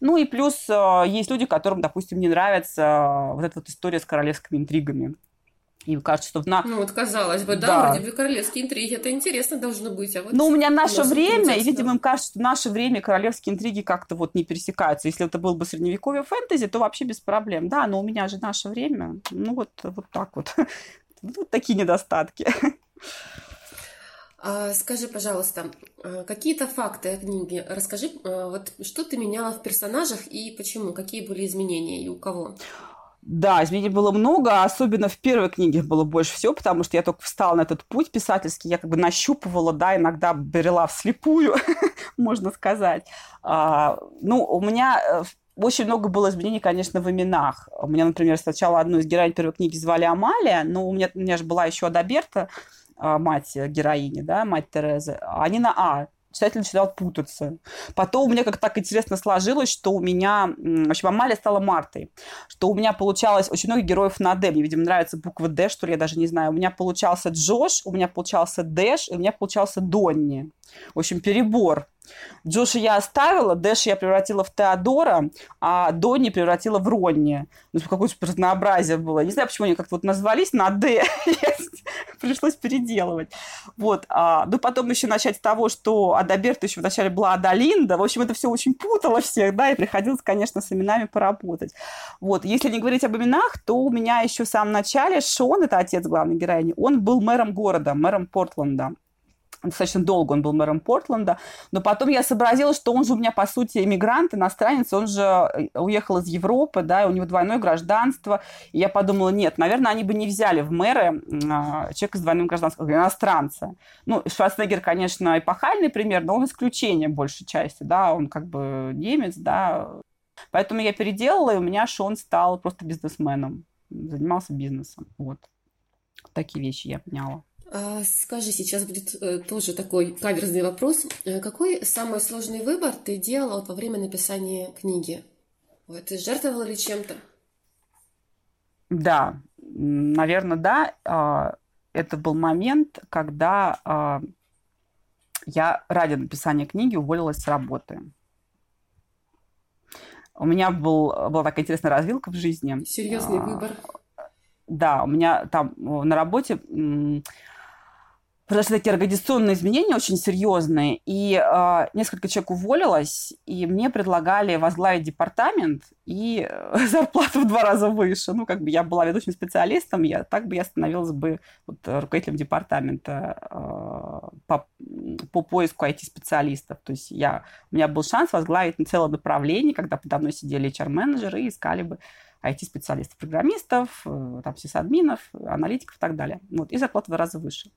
Ну, и плюс э, есть люди, которым, допустим, не нравится вот эта вот история с королевскими интригами. И кажется, что на... Ну вот казалось бы, да, да. вроде бы королевские интриги, это интересно должно быть. А вот Но у меня наше время, и, видимо, им кажется, что наше время королевские интриги как-то вот не пересекаются. Если это был бы средневековье фэнтези, то вообще без проблем. Да, но у меня же наше время. Ну вот, вот так вот. Вот такие недостатки. А, скажи, пожалуйста, а, какие-то факты о книге. Расскажи, а, вот что ты меняла в персонажах и почему, какие были изменения и у кого? Да, изменений было много, особенно в первой книге было больше всего, потому что я только встала на этот путь писательский, я как бы нащупывала, да, иногда брела вслепую, можно сказать. А, ну, у меня э, очень много было изменений, конечно, в именах. У меня, например, сначала одну из героинь первой книги звали Амалия, но у меня, у меня же была еще Адаберта, а, мать героини, да, мать Терезы. Они на А читатель начинал путаться. Потом у меня как так интересно сложилось, что у меня, в общем, Амалия стала Мартой, что у меня получалось очень много героев на Д. Мне, видимо, нравится буква Д, что ли, я даже не знаю. У меня получался Джош, у меня получался Дэш, и у меня получался Донни. В общем, перебор. Джоша я оставила, Дэш я превратила в Теодора, а Донни превратила в Ронни. Ну, какое-то разнообразие было. Не знаю, почему они как-то вот назвались на Д. Пришлось переделывать. Вот. А, ну, потом еще начать с того, что Адаберта еще вначале была Адалинда. В общем, это все очень путало всех, да, и приходилось, конечно, с именами поработать. Вот. Если не говорить об именах, то у меня еще в самом начале Шон, это отец главной героини, он был мэром города, мэром Портленда достаточно долго он был мэром Портленда, но потом я сообразила, что он же у меня, по сути, иммигрант, иностранец, он же э, уехал из Европы, да, и у него двойное гражданство, и я подумала, нет, наверное, они бы не взяли в мэры а, человека с двойным гражданством, иностранца. Ну, Шварценеггер, конечно, эпохальный пример, но он исключение большей части, да, он как бы немец, да, Поэтому я переделала, и у меня Шон стал просто бизнесменом, занимался бизнесом. Вот. Такие вещи я поняла. А, скажи, сейчас будет э, тоже такой каверзный вопрос. Э, какой самый сложный выбор ты делала во время написания книги? Ты жертвовала ли чем-то? Да, наверное, да. А, это был момент, когда а, я ради написания книги уволилась с работы. У меня был, была такая интересная развилка в жизни. Серьезный выбор. Да, у меня там на работе произошли такие организационные изменения очень серьезные, и э, несколько человек уволилось, и мне предлагали возглавить департамент и э, зарплату в два раза выше. Ну, как бы я была ведущим специалистом, я, так бы я становилась бы вот, руководителем департамента э, по, по поиску IT-специалистов. То есть я, у меня был шанс возглавить целое направление, когда подо мной сидели HR-менеджеры и искали бы IT-специалистов, программистов, э, там, сисадминов, аналитиков и так далее. Вот, и зарплата в два раза выше.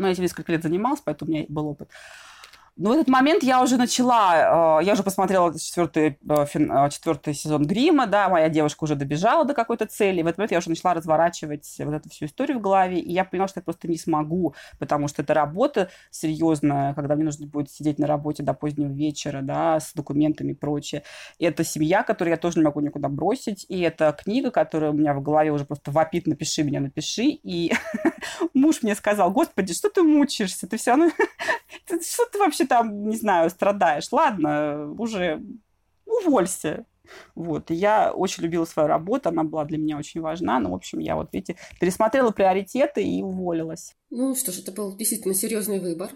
Но я этим несколько лет занималась, поэтому у меня был опыт. Но в этот момент я уже начала, э, я уже посмотрела четвертый, э, э, четвертый сезон Грима, да, моя девушка уже добежала до какой-то цели, и в этот момент я уже начала разворачивать вот эту всю историю в голове, и я поняла, что я просто не смогу, потому что это работа серьезная, когда мне нужно будет сидеть на работе до позднего вечера, да, с документами и прочее. Это семья, которую я тоже не могу никуда бросить, и это книга, которая у меня в голове уже просто вопит, напиши меня, напиши, и муж мне сказал, господи, что ты мучаешься, ты все равно, что ты вообще там, не знаю, страдаешь. Ладно, уже уволься. Вот. И я очень любила свою работу, она была для меня очень важна. Но, в общем, я вот, видите, пересмотрела приоритеты и уволилась. Ну что ж, это был действительно серьезный выбор.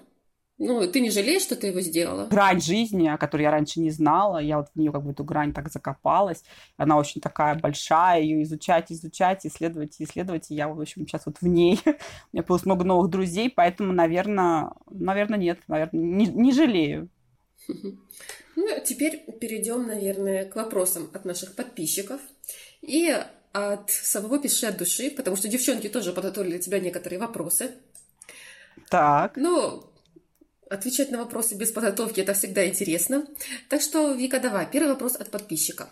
Ну, ты не жалеешь, что ты его сделала? Грань жизни, о которой я раньше не знала, я вот в нее как бы эту грань так закопалась. Она очень такая большая, ее изучать, изучать, исследовать, исследовать. И я, в общем, сейчас вот в ней. У меня появилось много новых друзей, поэтому, наверное, наверное, нет, наверное, не, не жалею. Ну, теперь перейдем, наверное, к вопросам от наших подписчиков. И от самого пиши от души, потому что девчонки тоже подготовили для тебя некоторые вопросы. Так. Ну, Отвечать на вопросы без подготовки – это всегда интересно. Так что, Вика, давай, первый вопрос от подписчика.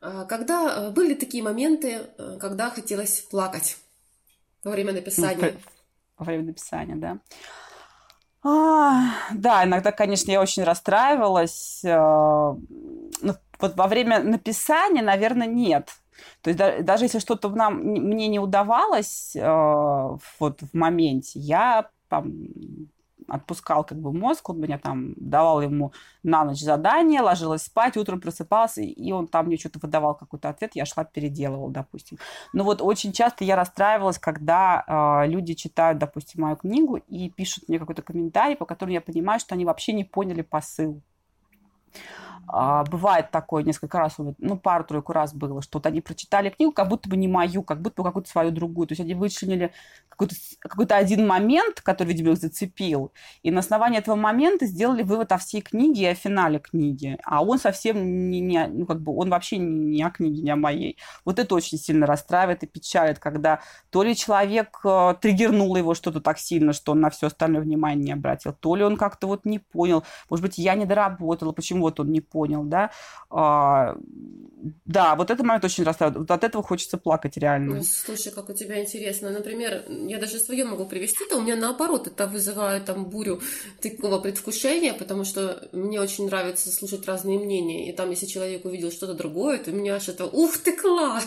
А, когда э, были такие моменты, э, когда хотелось плакать во время написания? Ну, во время написания, да. А, да, иногда, конечно, я очень расстраивалась. Э, ну, вот во время написания, наверное, нет. То есть даже если что-то нам, мне не удавалось вот в моменте, я там, отпускал как бы мозг, он меня там давал ему на ночь задание, ложилась спать, утром просыпался, и он там мне что-то выдавал какой-то ответ, я шла переделывала, допустим. Но вот очень часто я расстраивалась, когда э, люди читают, допустим, мою книгу и пишут мне какой-то комментарий, по которому я понимаю, что они вообще не поняли посыл. А, бывает такое несколько раз, ну, пару-тройку раз было, что вот они прочитали книгу, как будто бы не мою, как будто бы какую-то свою другую. То есть они вычленили какой-то, какой-то один момент, который, видимо, их зацепил, и на основании этого момента сделали вывод о всей книге и о финале книги. А он совсем не, не ну, как бы, он вообще не о книге, не о моей. Вот это очень сильно расстраивает и печалит, когда то ли человек э, триггернул его что-то так сильно, что он на все остальное внимание не обратил, то ли он как-то вот не понял, может быть, я не доработала, почему вот он не понял, да. А, да, вот этот момент очень расстраивает. Вот от этого хочется плакать реально. Ну, слушай, как у тебя интересно. Например, я даже свое могу привести, то у меня наоборот это вызывает там бурю такого предвкушения, потому что мне очень нравится слушать разные мнения. И там, если человек увидел что-то другое, то у меня аж это «Ух ты, класс!»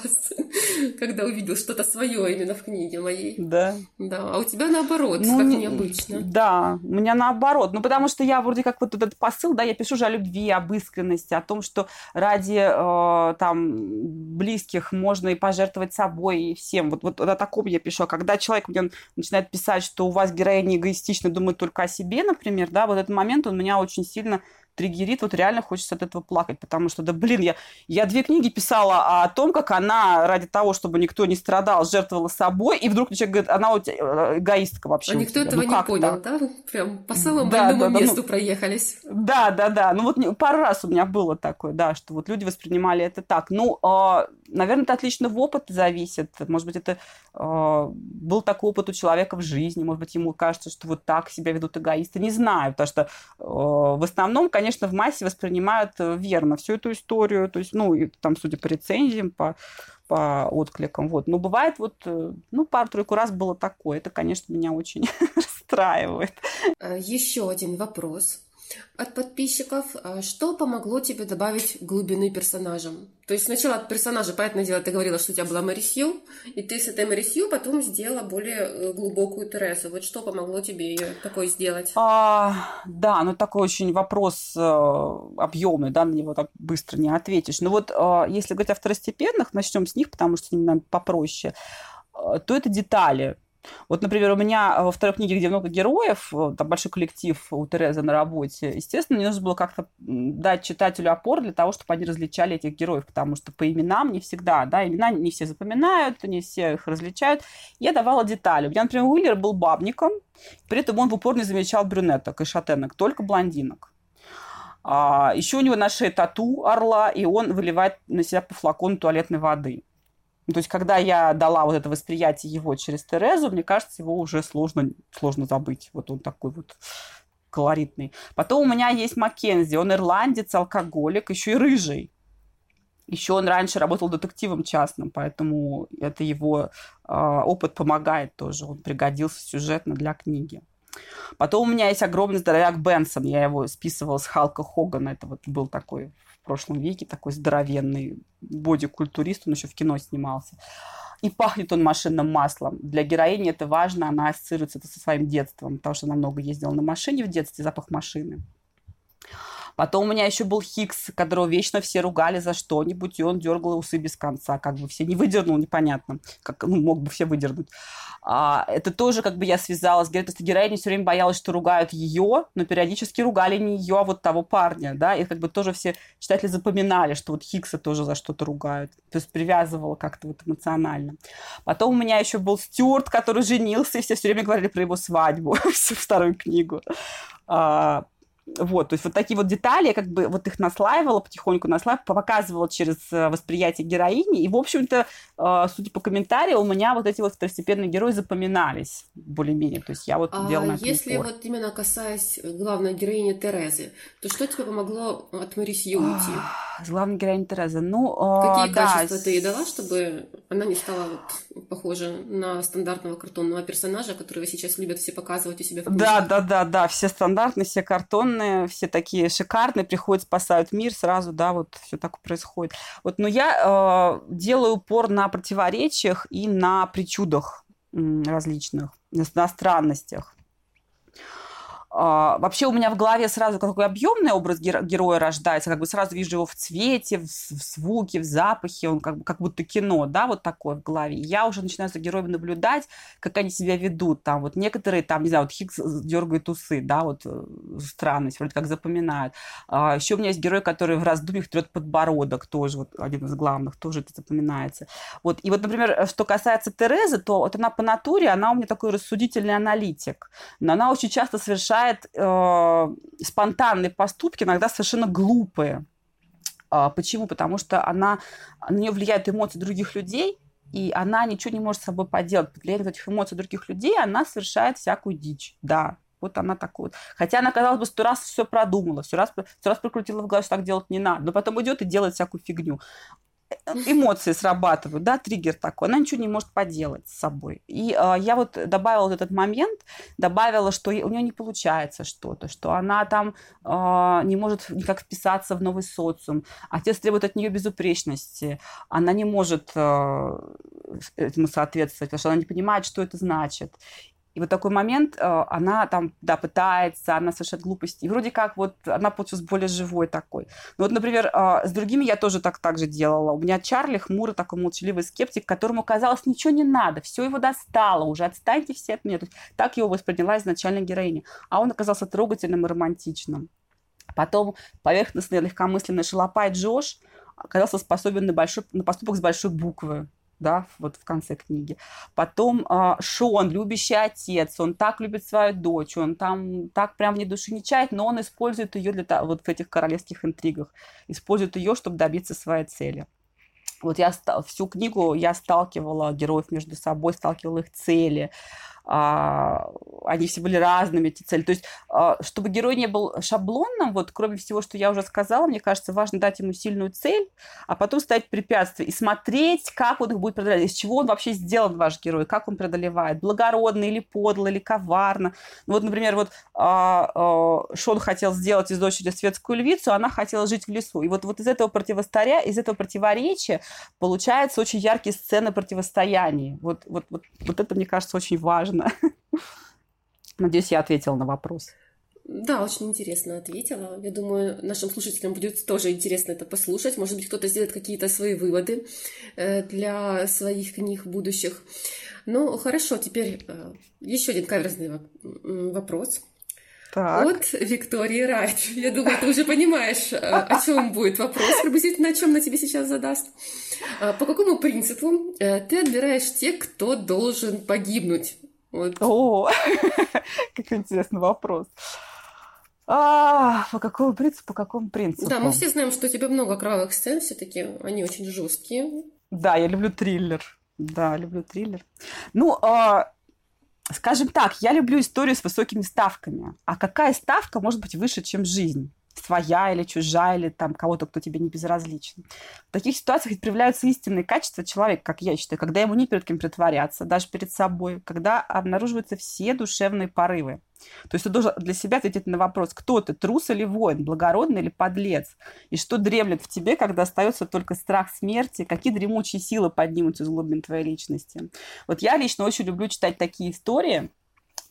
Когда увидел что-то свое именно в книге моей. Да. Да, а у тебя наоборот, ну, как необычно. Да, у меня наоборот. Ну, потому что я вроде как вот этот посыл, да, я пишу же о любви, об искренности, о том, что ради э, там близких можно и пожертвовать собой, и всем. Вот, вот о таком я пишу. А когда человек мне начинает писать, что у вас героиня эгоистично думает только о себе, например, да, вот этот момент он меня очень сильно триггерит, вот реально хочется от этого плакать, потому что, да блин, я, я две книги писала о том, как она ради того, чтобы никто не страдал, жертвовала собой, и вдруг человек говорит, она вот э, эгоистка вообще. А никто этого ну, не понял, так? да? Прям по самому да, больному да, да, месту ну, проехались. Да, да, да. Ну вот пару раз у меня было такое, да, что вот люди воспринимали это так. Ну, э, наверное, это от личного опыта зависит. Может быть, это э, был такой опыт у человека в жизни. Может быть, ему кажется, что вот так себя ведут эгоисты. Не знаю, потому что э, в основном, конечно, в массе воспринимают э, верно всю эту историю. То есть, ну, и, там, судя по рецензиям, по по откликам. Вот. Но бывает вот, э, ну, пару-тройку раз было такое. Это, конечно, меня очень расстраивает. Еще один вопрос от подписчиков. А что помогло тебе добавить глубины персонажам? То есть сначала от персонажа, понятное дело, ты говорила, что у тебя была Мэри Сью, и ты с этой Мэри Сью потом сделала более э, глубокую Терезу. Вот что помогло тебе ее такой сделать? А, да, ну такой очень вопрос э, объемный, да, на него так быстро не ответишь. Но ну вот э, если говорить о второстепенных, начнем с них, потому что с ними, наверное, попроще, э, то это детали вот, например, у меня э, во второй книге, где много героев, э, там большой коллектив у Терезы на работе, естественно, мне нужно было как-то дать читателю опор для того, чтобы они различали этих героев, потому что по именам не всегда, да, имена не все запоминают, не все их различают. Я давала детали. У меня, например, Уиллер был бабником, при этом он в упор не замечал брюнеток и шатенок, только блондинок. А, еще у него на шее тату орла, и он выливает на себя по флакону туалетной воды. То есть, когда я дала вот это восприятие его через Терезу, мне кажется, его уже сложно, сложно забыть. Вот он такой вот колоритный. Потом у меня есть Маккензи. Он ирландец, алкоголик, еще и рыжий. Еще он раньше работал детективом частным, поэтому это его э, опыт помогает тоже. Он пригодился сюжетно для книги. Потом у меня есть огромный здоровяк Бенсон. Я его списывала с Халка Хогана. Это вот был такой в прошлом веке, такой здоровенный бодикультурист, он еще в кино снимался. И пахнет он машинным маслом. Для героини это важно, она ассоциируется это со своим детством, потому что она много ездила на машине в детстве, запах машины. Потом у меня еще был Хикс, которого вечно все ругали за что-нибудь, и он дергал усы без конца, как бы все не выдернул, непонятно, как ну, мог бы все выдернуть. А, это тоже как бы я связала с героиней, то героиня все время боялась, что ругают ее, но периодически ругали не ее, а вот того парня, да, и как бы тоже все читатели запоминали, что вот Хикса тоже за что-то ругают, то есть привязывала как-то вот эмоционально. Потом у меня еще был Стюарт, который женился, и все все время говорили про его свадьбу, всю вторую книгу. А, вот, то есть вот такие вот детали, я как бы вот их наслаивала, потихоньку наслаивала, показывала через э, восприятие героини. И, в общем-то, э, судя по комментариям, у меня вот эти вот второстепенные герои запоминались более-менее. То есть я вот а делала если упор. вот именно касаясь главной героини Терезы, то что тебе помогло от Марисью уйти? Главной героини Терезы? Ну, э, Какие да. качества ты ей дала, чтобы она не стала вот похожа на стандартного картонного персонажа, которого сейчас любят все показывать у себя в книжках? Да, да, да, да, все стандартные, все картонные огромные, все такие шикарные, приходят, спасают мир, сразу, да, вот все так происходит. Вот, но я э, делаю упор на противоречиях и на причудах различных, на странностях. А, вообще у меня в голове сразу такой объемный образ героя рождается, как бы сразу вижу его в цвете, в, звуке, в запахе, он как, как будто кино, да, вот такое в голове. я уже начинаю за героями наблюдать, как они себя ведут. Там вот некоторые, там, не знаю, вот Хикс дергает усы, да, вот э, странность, вроде как запоминают. А, еще у меня есть герой, который в раздумьях трет подбородок, тоже вот один из главных, тоже это запоминается. Вот, и вот, например, что касается Терезы, то вот она по натуре, она у меня такой рассудительный аналитик, но она очень часто совершает совершает э, спонтанные поступки, иногда совершенно глупые. А, почему? Потому что она, на нее влияют эмоции других людей, и она ничего не может с собой поделать. Под влиянием этих эмоций других людей она совершает всякую дичь. Да, вот она такой вот. Хотя она, казалось бы, сто раз все продумала, сто раз, сто раз прокрутила в голове, что так делать не надо. Но потом идет и делает всякую фигню эмоции срабатывают, да, триггер такой, она ничего не может поделать с собой. И э, я вот добавила вот этот момент, добавила, что у нее не получается что-то, что она там э, не может никак вписаться в новый социум, отец требует от нее безупречности, она не может э, этому соответствовать, потому что она не понимает, что это значит. И вот такой момент, э, она там, да, пытается, она совершает глупости. И вроде как вот она получилась более живой такой. Ну вот, например, э, с другими я тоже так, так же делала. У меня Чарли хмурый такой молчаливый скептик, которому казалось, ничего не надо, все его достало уже, отстаньте все от меня. То есть, так его восприняла изначально героиня. А он оказался трогательным и романтичным. Потом поверхностный, легкомысленный шалопай Джош оказался способен на, большой, на поступок с большой буквы да, вот в конце книги. Потом э, Шон, любящий отец, он так любит свою дочь, он там так прям вне души не чает, но он использует ее для вот в этих королевских интригах, использует ее, чтобы добиться своей цели. вот я всю книгу я сталкивала героев между собой, сталкивала их цели, они все были разными, эти цели. То есть, а, чтобы герой не был шаблонным, вот кроме всего, что я уже сказала, мне кажется, важно дать ему сильную цель, а потом ставить препятствия и смотреть, как он их будет преодолевать, из чего он вообще сделан, ваш герой, как он преодолевает, благородно или подло, или коварно. Ну, вот, например, вот а, Шон хотел сделать из дочери светскую львицу, она хотела жить в лесу. И вот, вот из этого противостоя, из этого противоречия получаются очень яркие сцены противостояний. Вот, вот, вот, вот это, мне кажется, очень важно важно. Надеюсь, я ответила на вопрос. Да, очень интересно ответила. Я думаю, нашим слушателям будет тоже интересно это послушать. Может быть, кто-то сделает какие-то свои выводы э, для своих книг будущих. Ну, хорошо, теперь э, еще один каверзный вопрос. Так. От Виктории Райт. Я думаю, ты уже понимаешь, э, о чем будет вопрос, приблизительно о чем она тебе сейчас задаст. По какому принципу ты отбираешь тех, кто должен погибнуть? Вот. О, как интересный вопрос. А, по какому принципу, по какому принципу? Да, мы все знаем, что у тебя много кровавых сцен, все-таки они очень жесткие. Да, я люблю триллер. Да, люблю триллер. Ну, а, скажем так, я люблю историю с высокими ставками. А какая ставка может быть выше, чем жизнь? Своя или чужая, или там кого-то, кто тебе не безразличен. В таких ситуациях проявляются истинные качества человека, как я считаю, когда ему не перед кем притворяться, даже перед собой, когда обнаруживаются все душевные порывы. То есть ты должен для себя ответить на вопрос, кто ты, трус или воин, благородный или подлец, и что дремлет в тебе, когда остается только страх смерти, какие дремучие силы поднимутся из глубин твоей личности. Вот я лично очень люблю читать такие истории,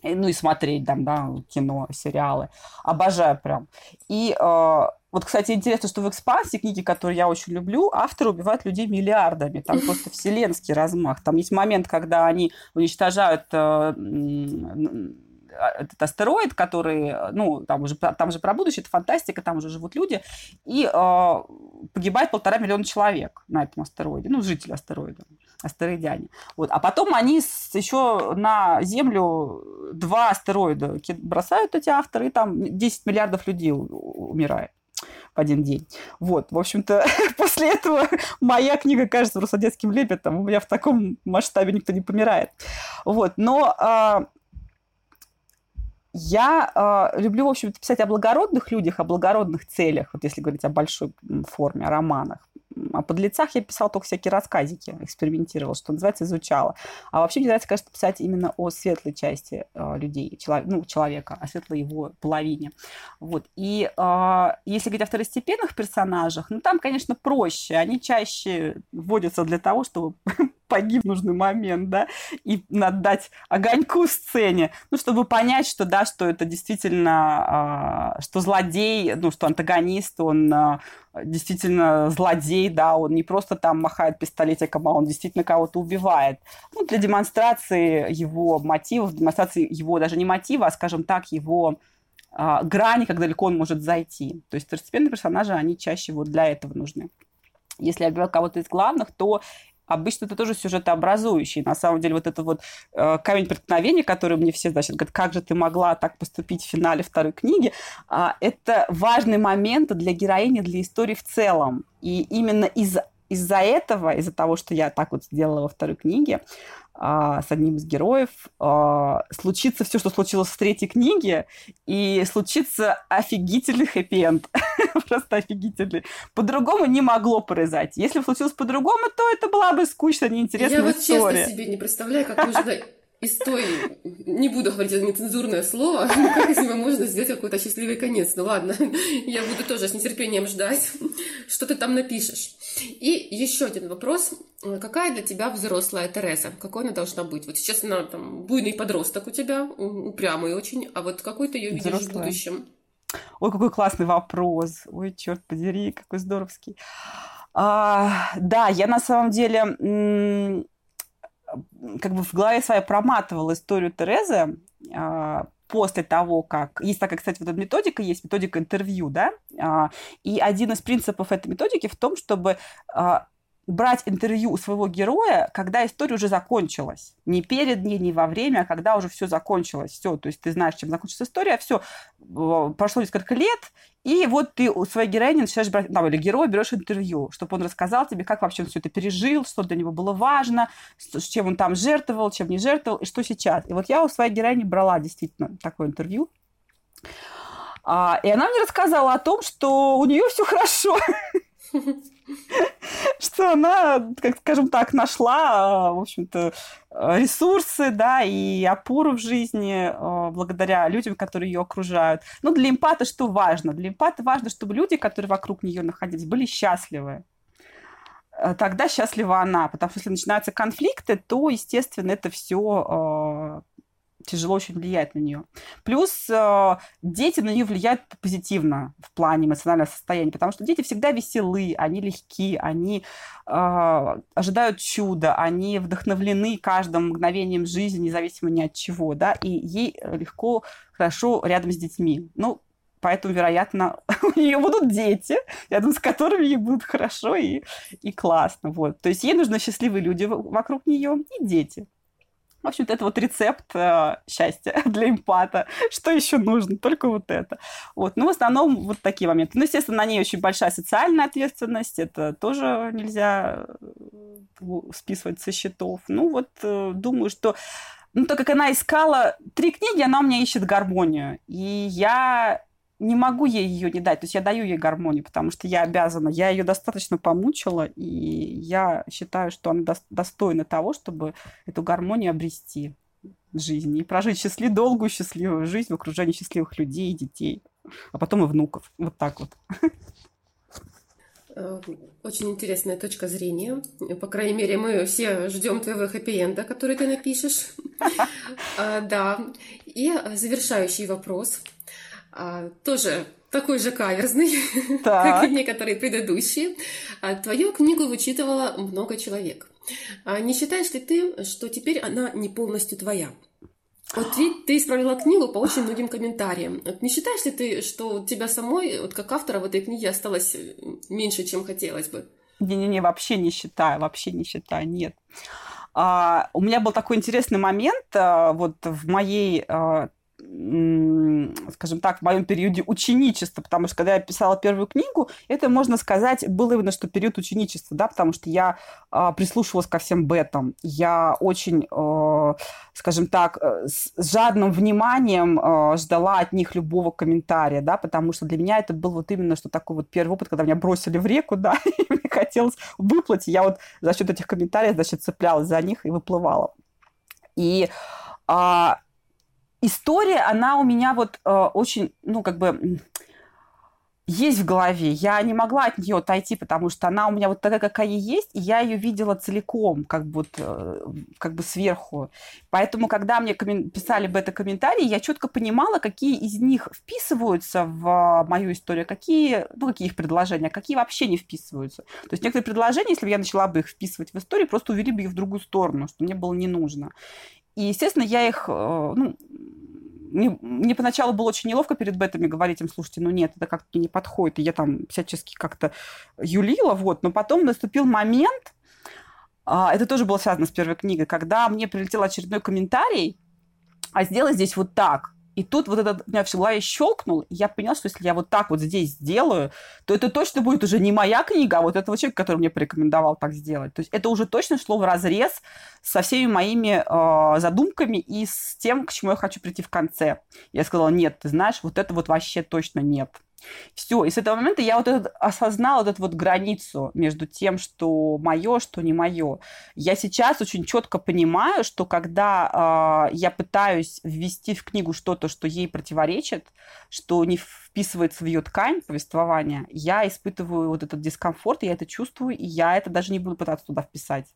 ну и смотреть там, да, кино, сериалы. Обожаю прям. И э, вот, кстати, интересно, что в экспансии, книги, которые я очень люблю, авторы убивают людей миллиардами. Там просто вселенский размах. Там есть момент, когда они уничтожают э, этот астероид, который, ну, там уже, там же про будущее, это фантастика, там уже живут люди, и э, погибает полтора миллиона человек на этом астероиде, ну, жители астероида, астероидяне. Вот. А потом они еще на Землю два астероида бросают эти авторы, и там 10 миллиардов людей умирает в один день. Вот, в общем-то, после этого моя книга кажется просто детским лепетом. У меня в таком масштабе никто не помирает. Вот, но а, я э, люблю, в общем-то, писать о благородных людях, о благородных целях, вот если говорить о большой форме, о романах. О подлецах я писала только всякие рассказики, экспериментировала, что называется, изучала. А вообще мне нравится, конечно, писать именно о светлой части э, людей, челов... ну, человека, о светлой его половине. Вот. И э, если говорить о второстепенных персонажах, ну, там, конечно, проще. Они чаще вводятся для того, чтобы погиб в нужный момент, да, и надо дать огоньку сцене, ну, чтобы понять, что, да, что это действительно, э, что злодей, ну, что антагонист, он э, действительно злодей, да, он не просто там махает пистолетиком, а он действительно кого-то убивает. Ну, для демонстрации его мотивов, демонстрации его даже не мотива, а, скажем так, его э, грани, как далеко он может зайти. То есть второстепенные персонажи, они чаще вот для этого нужны. Если я говорю кого-то из главных, то обычно это тоже сюжетообразующий. На самом деле вот это вот э, камень преткновения, который мне все, значит, говорят, как же ты могла так поступить в финале второй книги, э, это важный момент для героини, для истории в целом. И именно из из-за этого, из-за того, что я так вот сделала во второй книге, а, с одним из героев, а, случится все, что случилось в третьей книге, и случится офигительный хэппи-энд. Просто офигительный. По-другому не могло произойти. Если бы случилось по-другому, то это была бы скучная, неинтересная Я вот история. честно себе не представляю, как можно из той, не буду говорить это нецензурное слово, как из него можно сделать какой-то счастливый конец. Ну ладно, я буду тоже с нетерпением ждать, что ты там напишешь. И еще один вопрос. Какая для тебя взрослая Тереза? Какой она должна быть? Вот сейчас она там буйный подросток у тебя, упрямый очень, а вот какой ты ее видишь взрослая. в будущем? Ой, какой классный вопрос. Ой, черт подери, какой здоровский. А, да, я на самом деле как бы в голове своей проматывала историю Терезы а, после того, как... Есть такая, кстати, вот эта методика, есть методика интервью, да, а, и один из принципов этой методики в том, чтобы а, брать интервью у своего героя, когда история уже закончилась. Не перед ней, не во время, а когда уже все закончилось. Все, то есть ты знаешь, чем закончится история, все, прошло несколько лет, и вот ты у своей героини начинаешь брать, ну, или героя берешь интервью, чтобы он рассказал тебе, как вообще он все это пережил, что для него было важно, с чем он там жертвовал, чем не жертвовал, и что сейчас. И вот я у своей героини брала действительно такое интервью. А, и она мне рассказала о том, что у нее все хорошо. Что она, как скажем так, нашла, в общем-то, ресурсы, да, и опору в жизни а, благодаря людям, которые ее окружают. Ну, для эмпата что важно? Для эмпата важно, чтобы люди, которые вокруг нее находились, были счастливы э, тогда счастлива она. Потому что если начинаются конфликты, то, естественно, это все тяжело очень влияет на нее. Плюс э, дети на нее влияют позитивно в плане эмоционального состояния, потому что дети всегда веселы, они легки, они э, ожидают чуда, они вдохновлены каждым мгновением жизни, независимо ни от чего, да, и ей легко, хорошо рядом с детьми. Ну, Поэтому, вероятно, у нее будут дети, рядом с которыми ей будет хорошо и, и классно. Вот. То есть ей нужны счастливые люди вокруг нее и дети. В общем-то, это вот рецепт э, счастья для эмпата. Что еще нужно? Только вот это. Вот. Ну, в основном вот такие моменты. Ну, естественно, на ней очень большая социальная ответственность. Это тоже нельзя э, списывать со счетов. Ну, вот э, думаю, что ну, так как она искала три книги, она у меня ищет гармонию. И я не могу ей ее не дать. То есть я даю ей гармонию, потому что я обязана. Я ее достаточно помучила, и я считаю, что она достойна того, чтобы эту гармонию обрести в жизни и прожить счастливую, долгую счастливую жизнь в окружении счастливых людей и детей, а потом и внуков. Вот так вот. Э, очень интересная точка зрения. По крайней мере, мы все ждем твоего хэппи-энда, который ты напишешь. А, да. И завершающий вопрос – тоже такой же каверзный, как и некоторые предыдущие. А, твою книгу вычитывало много человек. А не считаешь ли ты, что теперь она не полностью твоя? Вот ты, ты исправила книгу по очень многим комментариям. Вот не считаешь ли ты, что у тебя самой, вот как автора в этой книге, осталось меньше, чем хотелось бы? Не-не-не, вообще не считаю, вообще не считаю, нет. А, у меня был такой интересный момент а, вот в моей а, скажем так, в моем периоде ученичества, потому что когда я писала первую книгу, это, можно сказать, был именно что период ученичества, да, потому что я э, прислушивалась ко всем бетам, я очень, э, скажем так, э, с жадным вниманием э, ждала от них любого комментария, да, потому что для меня это был вот именно что такой вот первый опыт, когда меня бросили в реку, да, и мне хотелось выплыть, я вот за счет этих комментариев, значит, цеплялась за них и выплывала. И а, история, она у меня вот э, очень, ну, как бы есть в голове. Я не могла от нее отойти, потому что она у меня вот такая, какая есть, и я ее видела целиком, как бы, э, как бы сверху. Поэтому, когда мне писали бета-комментарии, я четко понимала, какие из них вписываются в мою историю, какие, ну, какие их предложения, а какие вообще не вписываются. То есть некоторые предложения, если бы я начала бы их вписывать в историю, просто увели бы их в другую сторону, что мне было не нужно. И, естественно, я их, э, ну, мне, мне поначалу было очень неловко перед бетами говорить им, слушайте, ну нет, это как-то не подходит. И я там всячески как-то юлила, вот. Но потом наступил момент, а, это тоже было связано с первой книгой, когда мне прилетел очередной комментарий, а сделай здесь вот так. И тут вот это у меня в голове щелкнул, и я поняла, что если я вот так вот здесь сделаю, то это точно будет уже не моя книга, а вот этого человека, который мне порекомендовал так сделать. То есть это уже точно шло в разрез со всеми моими э, задумками и с тем, к чему я хочу прийти в конце. Я сказала, нет, ты знаешь, вот это вот вообще точно нет. Все, и с этого момента я вот этот, осознала вот эту вот границу между тем, что мое, что не мое. Я сейчас очень четко понимаю, что когда э, я пытаюсь ввести в книгу что-то, что ей противоречит, что не вписывается в ее ткань повествования, я испытываю вот этот дискомфорт, я это чувствую, и я это даже не буду пытаться туда вписать.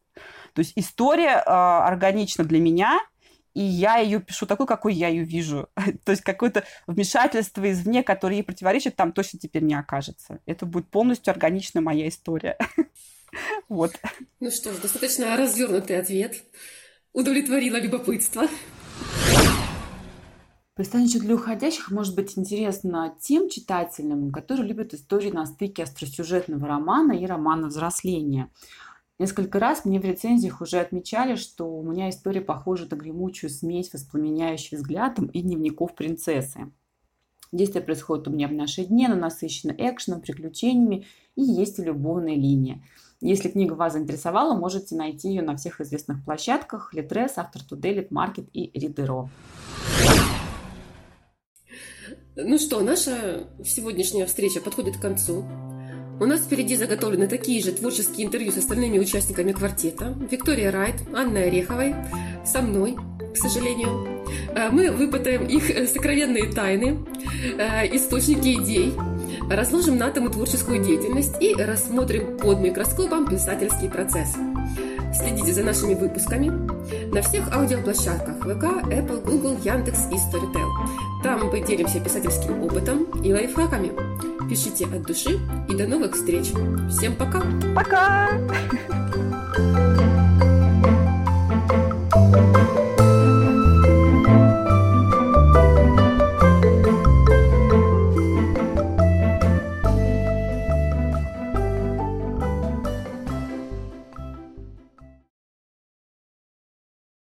То есть история э, органична для меня – и я ее пишу такой, какой я ее вижу. То есть какое-то вмешательство извне, которое ей противоречит, там точно теперь не окажется. Это будет полностью органичная моя история. Вот. Ну что ж, достаточно развернутый ответ. Удовлетворила любопытство. Пристанище для уходящих может быть интересно тем читателям, которые любят истории на стыке остросюжетного романа и романа взросления. Несколько раз мне в рецензиях уже отмечали, что у меня история похожа на гремучую смесь воспламеняющих взглядом и дневников принцессы. Действие происходит у меня в наши дни, оно насыщено экшеном, приключениями и есть любовная линия. Если книга вас заинтересовала, можете найти ее на всех известных площадках Литрес, Автор Туделит, Маркет и Ридеро. Ну что, наша сегодняшняя встреча подходит к концу. У нас впереди заготовлены такие же творческие интервью с остальными участниками квартета. Виктория Райт, Анной Ореховой, со мной, к сожалению. Э, мы выпытаем их э, сокровенные тайны, э, источники идей, разложим на атомы творческую деятельность и рассмотрим под микроскопом писательский процесс. Следите за нашими выпусками на всех аудиоплощадках ВК, Apple, Google, Яндекс и Storytel. Там мы делимся писательским опытом и лайфхаками. Пишите от души и до новых встреч. Всем пока! Пока!